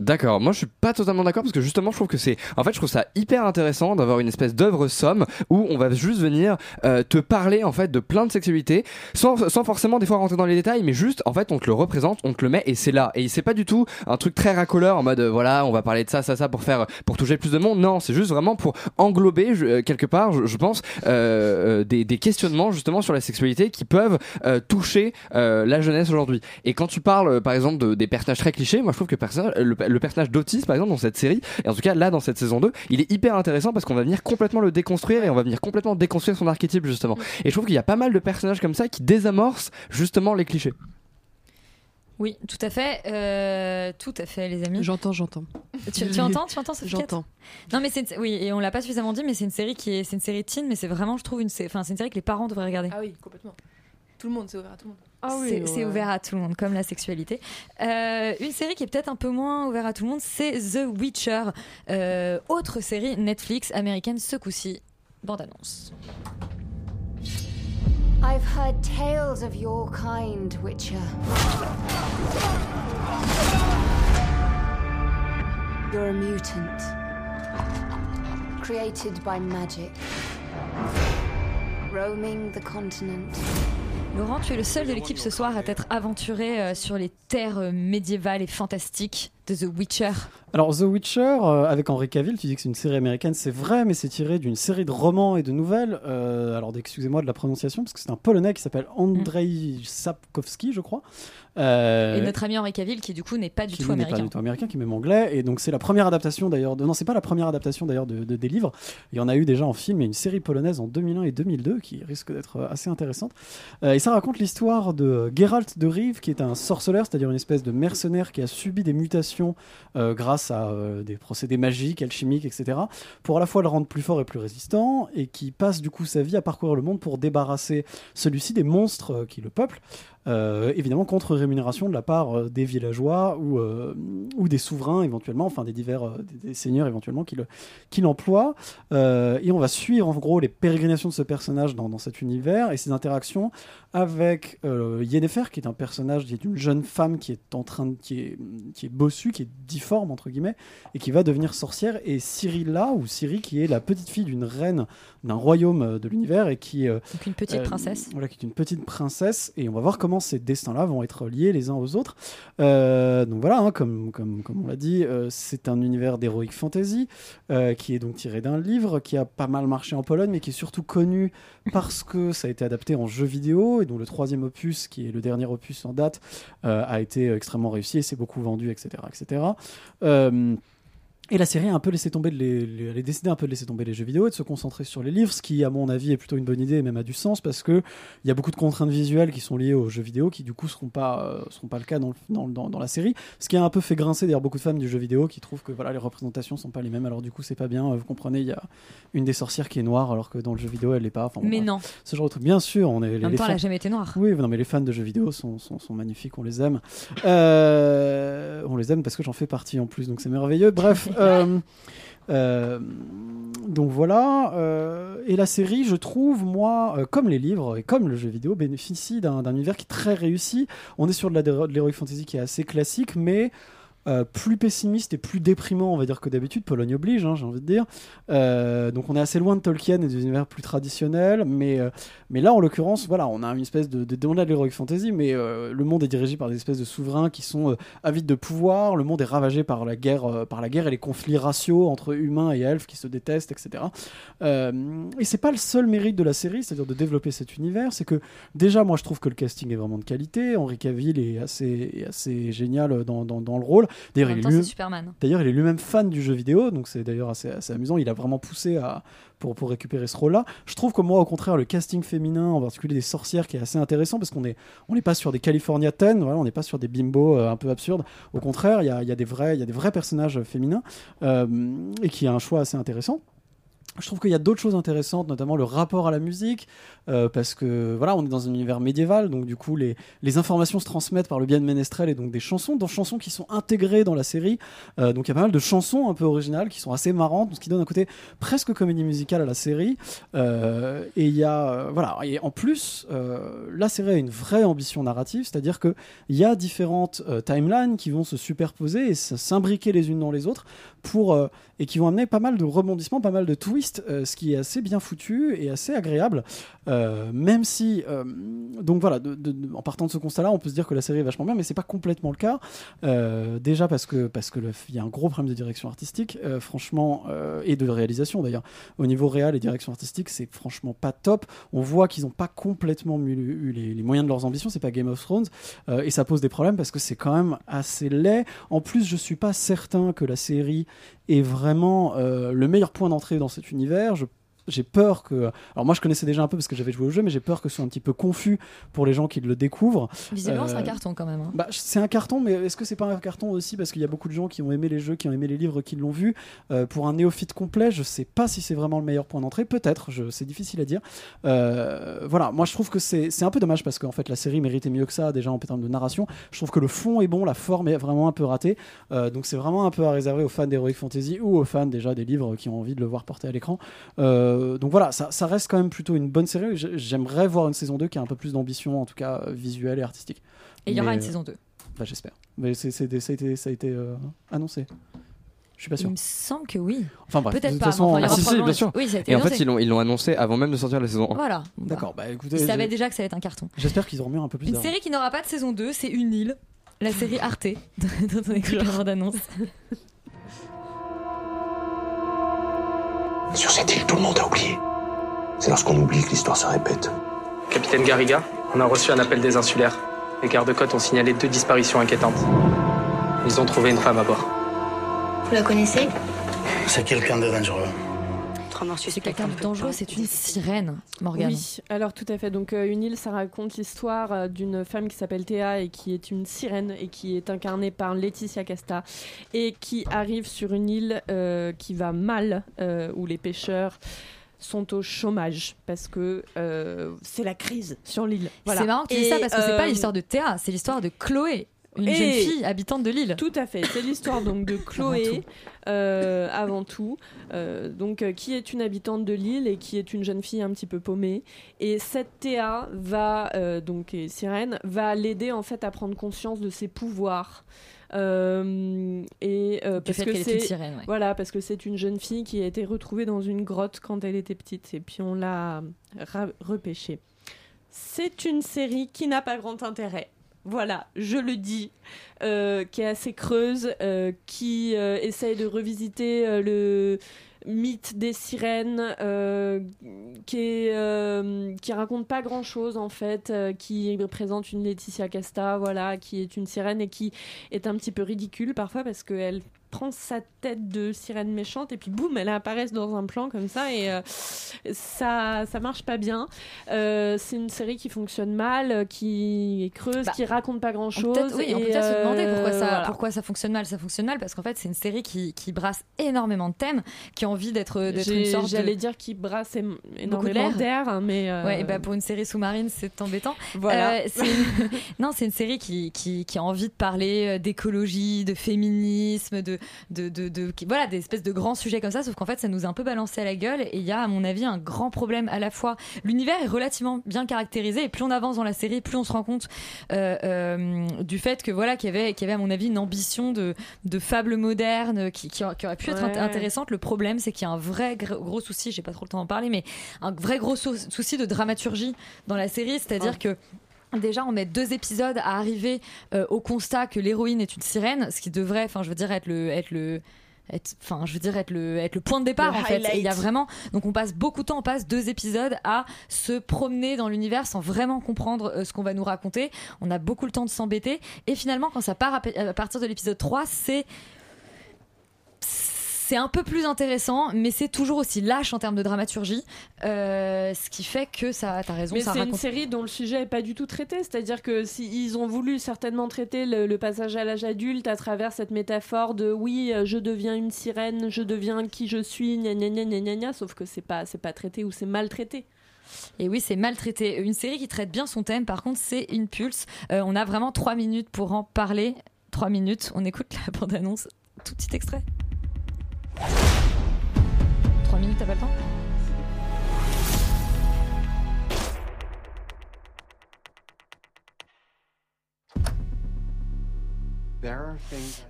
D'accord, moi je suis pas totalement d'accord parce que justement je trouve que c'est en fait je trouve ça hyper intéressant d'avoir une espèce d'œuvre somme où on va juste venir euh, te parler en fait de plein de sexualité sans, sans forcément des fois rentrer dans les détails mais juste en fait on te le représente, on te le met et c'est là. Et c'est pas du tout un truc très racoleur en mode voilà on va parler de ça ça ça pour faire pour toucher plus de monde. Non c'est juste vraiment pour englober je- euh, quelque part je, pense euh, euh, des, des questionnements justement sur la sexualité qui peuvent euh, toucher la jeunesse aujourd'hui. Et quand tu parles par exemple de, des personnages très clichés moi je trouve que personnage- le, le personnage d'Otis par exemple dans cette série et en tout cas là dans cette saison 2 il est hyper intéressant parce qu'on va venir complètement le déconstruire et on va venir complètement déconstruire son archétype justement et je trouve qu'il y a pas mal de personnages comme ça qui désamorcent justement les clichés Oui, tout à fait. euh, tout à fait, les amis. J'entends, j'entends. Tu, tu entends, tu entends, J'entends. Non, mais c'est oui, et on l'a pas suffisamment dit, mais c'est une série qui est, c'est une série teen, mais c'est vraiment, je trouve, une, enfin, c'est une série que les parents devraient regarder. Ah oui, complètement. Tout le monde, c'est ouvert à tout le monde. Ah c'est ouvert à tout le monde, comme la sexualité. Euh, une série qui est peut-être un peu moins ouverte à tout le monde, c'est The Witcher. Euh, autre série Netflix américaine, ce coup-ci. Bande-annonce. I've heard tales of your kind, Witcher. You're a mutant. Created by magic. Roaming the continent. Laurent, tu es le seul de l'équipe ce soir à t'être aventuré euh, sur les terres euh, médiévales et fantastiques de The Witcher. Alors The Witcher, euh, avec Henry Cavill, tu dis que c'est une série américaine, c'est vrai, mais c'est tiré d'une série de romans et de nouvelles. Euh, alors excusez-moi de la prononciation, parce que c'est un Polonais qui s'appelle Andrzej Sapkowski, je crois. Euh, Et notre ami Henri Cavill, qui du coup n'est pas du qui tout américain. pas du tout américain, qui est même anglais. Et donc c'est la première adaptation d'ailleurs. De... Non, c'est pas la première adaptation d'ailleurs de, de- des livres. Il y en a eu déjà en film et une série polonaise en 2001 et 2002 qui risque d'être assez intéressante. Euh, et ça raconte l'histoire de Geralt de Rive, qui est un sorceleur, c'est-à-dire une espèce de mercenaire qui a subi des mutations euh, grâce à euh, des procédés magiques, alchimiques, etc. Pour à la fois le rendre plus fort et plus résistant, et qui passe du coup sa vie à parcourir le monde pour débarrasser celui-ci des monstres euh, qui le peuplent. Euh, évidemment contre rémunération de la part euh, des villageois ou, euh, ou des souverains éventuellement, enfin des divers des, des seigneurs éventuellement qui le- l'emploient. Euh, et on va suivre en gros les pérégrinations de ce personnage dans, dans cet univers et ses interactions avec Yennefer, qui est un personnage, qui est une jeune femme qui est en train de, qui est, qui est bossue, qui est difforme entre guillemets, et qui va devenir sorcière. Et Cyrilla ou Ciri, qui est la petite fille d'une reine d'un royaume de l'univers et qui Donc une petite princesse. voilà, qui est une petite princesse, et on va voir comment ces destins-là vont être liés les uns aux autres. Euh, donc voilà, hein, comme, on l'a dit, euh, c'est un univers d'heroic fantasy euh, qui est donc tiré d'un livre qui a pas mal marché en Pologne, mais qui est surtout connu parce que ça a été adapté en jeu vidéo, et dont le troisième opus, qui est le dernier opus en date, a été extrêmement réussi et s'est beaucoup vendu, etc. etc. Et la série a un peu laissé tomber, de les, les- elle un peu de laisser tomber les jeux vidéo et de se concentrer sur les livres, ce qui, à mon avis, est plutôt une bonne idée et même a du sens parce que il y a beaucoup de contraintes visuelles qui sont liées aux jeux vidéo qui, du coup, seront pas, euh, seront pas le cas dans, le- dans, dans- dans la série. Ce qui a un peu fait grincer d'ailleurs beaucoup de fans du jeu vidéo qui trouvent que voilà, les représentations sont pas les mêmes. Alors, du coup, c'est pas bien. Vous comprenez, il y a une des sorcières qui est noire alors que dans le jeu vidéo, elle l'est pas. Enfin, Mais non. Ce genre de truc. Bien sûr, on est. En les- même les temps, fans- elle a jamais été noire. oui, non, mais les fans de jeux vidéo sont, sont, sont magnifiques, on les aime. Euh, on les aime parce que j'en fais partie en plus, donc c'est merveilleux. Bref, euh, euh, donc voilà. euh, et la série, je trouve, moi, comme les livres et comme le jeu vidéo, bénéficie d'un univers qui est très réussi. On est sur de l'heroic fantasy qui est assez classique, mais euh, plus pessimiste et plus déprimant, on va dire, que d'habitude. Pologne oblige, hein, j'ai envie de dire. Euh, donc on est assez loin de Tolkien et des univers plus traditionnels, mais, euh, mais là, en l'occurrence, voilà, on a une espèce de, de, de, l'heroic fantasy, mais le monde est dirigé par des espèces de souverains qui sont avides de pouvoir. Le monde est ravagé par la guerre, par la guerre et les conflits raciaux entre humains et elfes qui se détestent, etc. Et c'est pas le seul mérite de la série, c'est-à-dire de développer cet univers, c'est que déjà, moi, je trouve que le casting est vraiment de qualité. Henri Cavill est assez, assez génial dans, dans le rôle. D'ailleurs, il est. D'ailleurs, il lui-même fan du jeu vidéo, donc c'est d'ailleurs assez, assez amusant. Il a vraiment poussé à, pour, pour récupérer ce rôle-là. Je trouve que moi, au contraire, le casting féminin, en particulier des sorcières, qui est assez intéressant parce qu'on n'est on pas sur des California 10, voilà, on n'est pas sur des bimbos euh, un peu absurdes. Au contraire, il y a, il y, a des vrais- il y a des vrais personnages féminins euh, et qui a un choix assez intéressant. Je trouve qu'il y a d'autres choses intéressantes, notamment le rapport à la musique, euh, parce que voilà, on est dans un univers médiéval, donc du coup les, informations se transmettent par le biais de ménestrels et donc des chansons, dans chansons qui sont intégrées dans la série. Euh, donc il y a pas mal de chansons un peu originales qui sont assez marrantes, ce qui donne un côté presque comédie musicale à la série. Euh, et il y a voilà, et en plus la série a une vraie ambition narrative, c'est-à-dire que il y a différentes timelines qui vont se superposer et s'imbriquer les unes dans les autres euh, et qui vont amener pas mal de rebondissements, pas mal de twists, euh, ce qui est assez bien foutu et assez agréable. Euh, même si, donc voilà, en partant de ce constat-là, on peut se dire que la série est vachement bien, mais c'est pas complètement le cas. Déjà parce que parce que il y a un gros problème de direction artistique, franchement, et de réalisation d'ailleurs. Au niveau réel et direction artistique, c'est franchement pas top. On voit qu'ils n'ont pas complètement eu, les, les moyens de leurs ambitions. C'est pas Game of Thrones, et ça pose des problèmes parce que c'est quand même assez laid. En plus, je suis pas certain que la série est vraiment euh, le meilleur point d'entrée dans cet univers. J'ai peur que. Alors, moi, je connaissais déjà un peu parce que j'avais joué au jeu, mais j'ai peur que ce soit un petit peu confus pour les gens qui le découvrent. Visiblement, c'est un Euh, carton quand même. hein. bah, c'est un carton, mais est-ce que c'est pas un carton aussi parce qu'il y a beaucoup de gens qui ont aimé les jeux, qui ont aimé les livres, qui l'ont vu Euh, Pour un néophyte complet, je sais pas si c'est vraiment le meilleur point d'entrée. Peut-être, je- c'est difficile à dire. Euh, voilà, moi je trouve que c'est un peu dommage parce qu'en fait la série méritait mieux que ça déjà en termes de narration. Je trouve que le fond est bon, la forme est vraiment un peu ratée. Donc c'est vraiment un peu à réserver aux fans d'Heroic Fantasy ou aux fans déjà des livres qui ont envie de le voir porté à l'écran. Euh, donc voilà, ça, ça reste quand même plutôt une bonne série. J'aimerais voir une saison 2 qui a un peu plus d'ambition, en tout cas euh, visuelle et artistique. Et il y aura une euh, saison 2. Bah, j'espère. Mais c'est, ça a été, ça a été euh, annoncé. Je suis pas sûr. Il me semble que oui. Enfin bref, Peut-être pas. façon, enfin, il y Ah, si, si, bien sûr. Oui, ça a été Et en fait, ils l'ont, annoncé avant même de sortir la saison 1. Voilà. D'accord, bah écoutez. Ils savaient déjà que ça allait être un carton. J'espère qu'ils auront mis un peu plus Une série qui n'aura pas de saison 2, c'est Une île, la série Arte, dont on écoute la bande-annonce. Sur cette île, tout le monde a oublié. C'est lorsqu'on oublie que l'histoire se répète. Capitaine Garriga, on a reçu un appel des insulaires. Les gardes-côtes ont signalé deux disparitions inquiétantes. Ils ont trouvé une femme à bord. Vous la connaissez? C'est quelqu'un de dangereux. C'est quelqu'un de dangereux, c'est une sirène, Morgane. Oui, alors tout à fait. Donc euh, une île, ça raconte l'histoire euh, d'une femme qui s'appelle Théa et qui est une sirène et qui est incarnée par Laetitia Casta et qui arrive sur une île euh, qui va mal, euh, où les pêcheurs sont au chômage parce que euh, c'est la crise sur l'île. Voilà. C'est marrant que tu dis ça parce que c'est pas euh, l'histoire de Théa, c'est l'histoire de Chloé, une Et- jeune fille habitante de l'île. Tout à fait. C'est l'histoire donc de Chloé euh, avant tout, euh, donc euh, qui est une habitante de l'île et qui est une jeune fille un petit peu paumée. Et cette Théa va donc et Sirène va l'aider en fait à prendre conscience de ses pouvoirs. Euh, et euh, parce que est c'est ouais. voilà parce que c'est une jeune fille qui a été retrouvée dans une grotte quand elle était petite et puis on l'a repêchée. C'est une série qui n'a pas grand intérêt. Voilà, je le dis, euh, qui est assez creuse, euh, qui euh, essaye de revisiter le mythe des sirènes, qui, raconte pas grand chose en fait, qui représente une Laetitia Casta, voilà, qui est une sirène et qui est un petit peu ridicule parfois parce qu'elle prend sa tête de sirène méchante et puis boum, elle apparaît dans un plan comme ça et euh, ça ça marche pas bien. Euh, c'est une série qui fonctionne mal, euh, qui est creuse, Bah, qui raconte pas grand On chose. peut peut-être oui, on peut peut-être se demander pourquoi ça, voilà. pourquoi ça fonctionne mal. Ça fonctionne mal parce qu'en fait, c'est une série qui, qui brasse énormément de thèmes, qui a envie d'être une sorte de... J'allais dire qu'il brasse énormément d'air, mais euh, Ouais, et bah pour une série sous-marine, c'est embêtant. Voilà. Euh, non, c'est une série qui, qui, qui a envie de parler euh, d'écologie, de féminisme, de, de, de, de- qui- voilà, des espèces de grands sujets comme ça. Sauf qu'en fait, ça nous a un peu balancé à la gueule. Et il y a, à mon avis, un grand problème à la fois. L'univers est relativement bien caractérisé. Et plus on avance dans la série, plus on se rend compte euh, euh, du fait que voilà, qu'il y avait, qu'il y avait à mon avis une ambition de, de fable moderne qui, qui, qui aurait pu être Ouais. intéressante. Le problème, c'est qu'il y a un vrai gr- gros souci. J'ai pas trop le temps d'en parler, mais un vrai gros sou- souci de dramaturgie dans la série, c'est-à-dire que Déjà, on met deux épisodes à arriver euh, au constat que l'héroïne est une sirène, ce qui devrait, enfin, je veux dire, être le, être le, être- enfin, je veux dire, être le, être le point de départ Le en fait. highlight. Il y a vraiment, donc on passe beaucoup de temps, on passe deux épisodes à se promener dans l'univers sans vraiment comprendre euh, ce qu'on va nous raconter. On a beaucoup le temps de s'embêter. Et finalement, quand ça part à, à partir de l'épisode 3, c'est c'est un peu plus intéressant, mais c'est toujours aussi lâche en termes de dramaturgie, euh, ce qui fait que ça, t'as raison, Mais c'est une série dont le sujet est pas du tout traité, c'est-à-dire que s'ils ont voulu certainement traiter le, le passage à l'âge adulte à travers cette métaphore de oui, euh, je deviens une sirène, je deviens qui je suis, gna gna gna gna gna, gna, sauf que c'est pas c'est pas traité ou c'est mal traité. Et oui, c'est maltraité. Une série qui traite bien son thème, par contre, c'est Impulse. Euh, on a vraiment trois minutes pour en parler. Trois minutes, on écoute la bande-annonce. Tout petit extrait. Trois minutes, t'as pas le temps?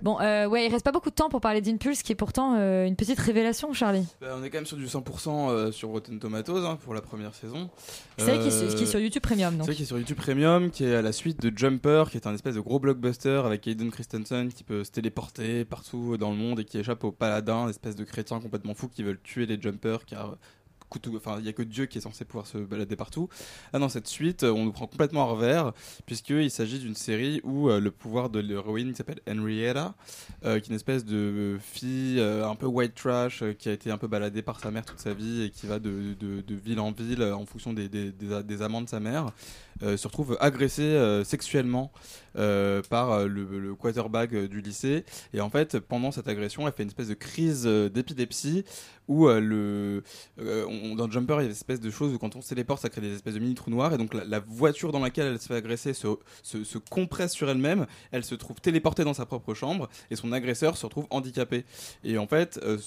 Bon, euh, ouais, il reste pas beaucoup de temps pour parler d'Impulse, qui est pourtant euh, une petite révélation, Charlie. Bah, on est quand même sur du 100% euh, sur Rotten Tomatoes hein, pour la première saison. C'est vrai qu'il est sur- qui est sur YouTube Premium, donc. C'est vrai qu'il est sur YouTube Premium, qui est à la suite de Jumper, qui est un espèce de gros blockbuster avec Hayden Christensen qui peut se téléporter partout dans le monde et qui échappe aux paladins, espèce de chrétiens complètement fous qui veulent tuer les Jumpers car Enfin, il y a que Dieu qui est censé pouvoir se balader partout. Ah non, cette suite, euh, on nous prend complètement à revers, puisqu'il s'agit d'une série où euh, le pouvoir de l'héroïne qui s'appelle Henrietta, euh, qui est une espèce de fille un peu white trash, qui a été un peu baladée par sa mère toute sa vie et qui va de, ville en ville en fonction des, amants de sa mère, se retrouve agressée euh, sexuellement euh, par euh, le, le quarterback euh, du lycée. Et en fait, pendant cette agression, elle fait une espèce de crise euh, d'épilepsie où euh, le, euh, dans Jumper, il y a des espèces de choses où quand on se téléporte, ça crée des espèces de mini trous noirs. Et donc la, voiture dans laquelle elle se fait agresser se, se, se compresse sur elle-même. Elle se trouve téléportée dans sa propre chambre et son agresseur se retrouve handicapé. Et en fait, euh,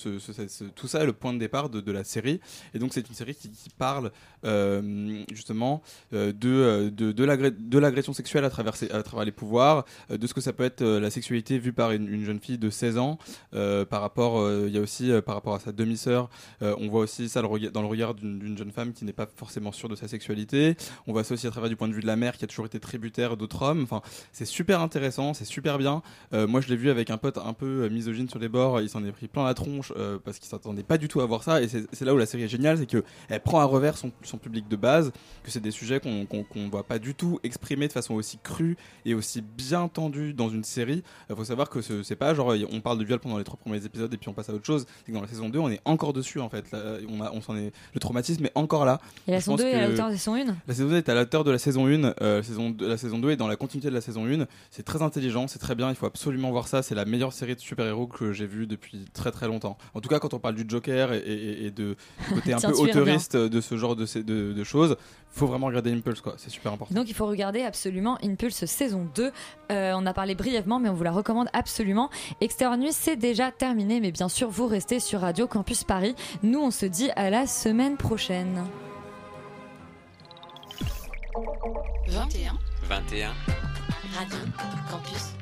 tout ça est le point de départ de, la série. Et donc c'est une série qui, parle euh, justement euh, de, euh, de, de l'agression sexuelle à travers, à travers les pouvoirs, euh, de ce que ça peut être euh, la sexualité vue par une, une jeune fille de 16 ans, euh, par rapport, il y a aussi par rapport à sa demi-sœur, on voit aussi ça dans le regard d'une jeune femme qui n'est pas forcément sûre de sa sexualité. On voit ça aussi à travers du point de vue de la mère qui a toujours été tributaire d'autres hommes. Enfin, c'est super intéressant, c'est super bien. Moi, je l'ai vu avec un pote un peu misogyne sur les bords. Il s'en est pris plein la tronche parce qu'il s'attendait pas du tout à voir ça. Et c'est là où la série est géniale, c'est que elle prend à revers son, public de base, que c'est des sujets qu'on voit pas du tout exprimés de façon aussi crue et aussi bien tendue dans une série. Il faut savoir que ce- c'est pas genre on parle de viol pendant les trois premiers épisodes et puis on passe à autre chose. C'est que dans la saison 2, on est encore dessus en fait. Là, on a, on s'en est, le traumatisme est encore là. Et la saison pense 2 est à la hauteur de la saison 1 la saison 2 est à la hauteur de la saison 1. euh, saison deux- la saison 2 est dans la continuité de la saison 1. C'est très intelligent, c'est très bien. Il faut absolument voir ça. C'est la meilleure série de super-héros que j'ai vue depuis très très longtemps. En tout cas, quand on parle du Joker et, et- et de côté un peu autoriste de ce genre de, de, de choses, faut vraiment regarder Impulse. quoi. C'est super important. Donc il faut regarder absolument Impulse saison 2. Euh, on a parlé brièvement, mais on vous la recommande absolument. Extérieur Nuit, c'est déjà terminé, mais bien sûr, vous restez sur Radio Campus Paris. Nous, on se dit à la semaine prochaine. 21 21. Radio Campus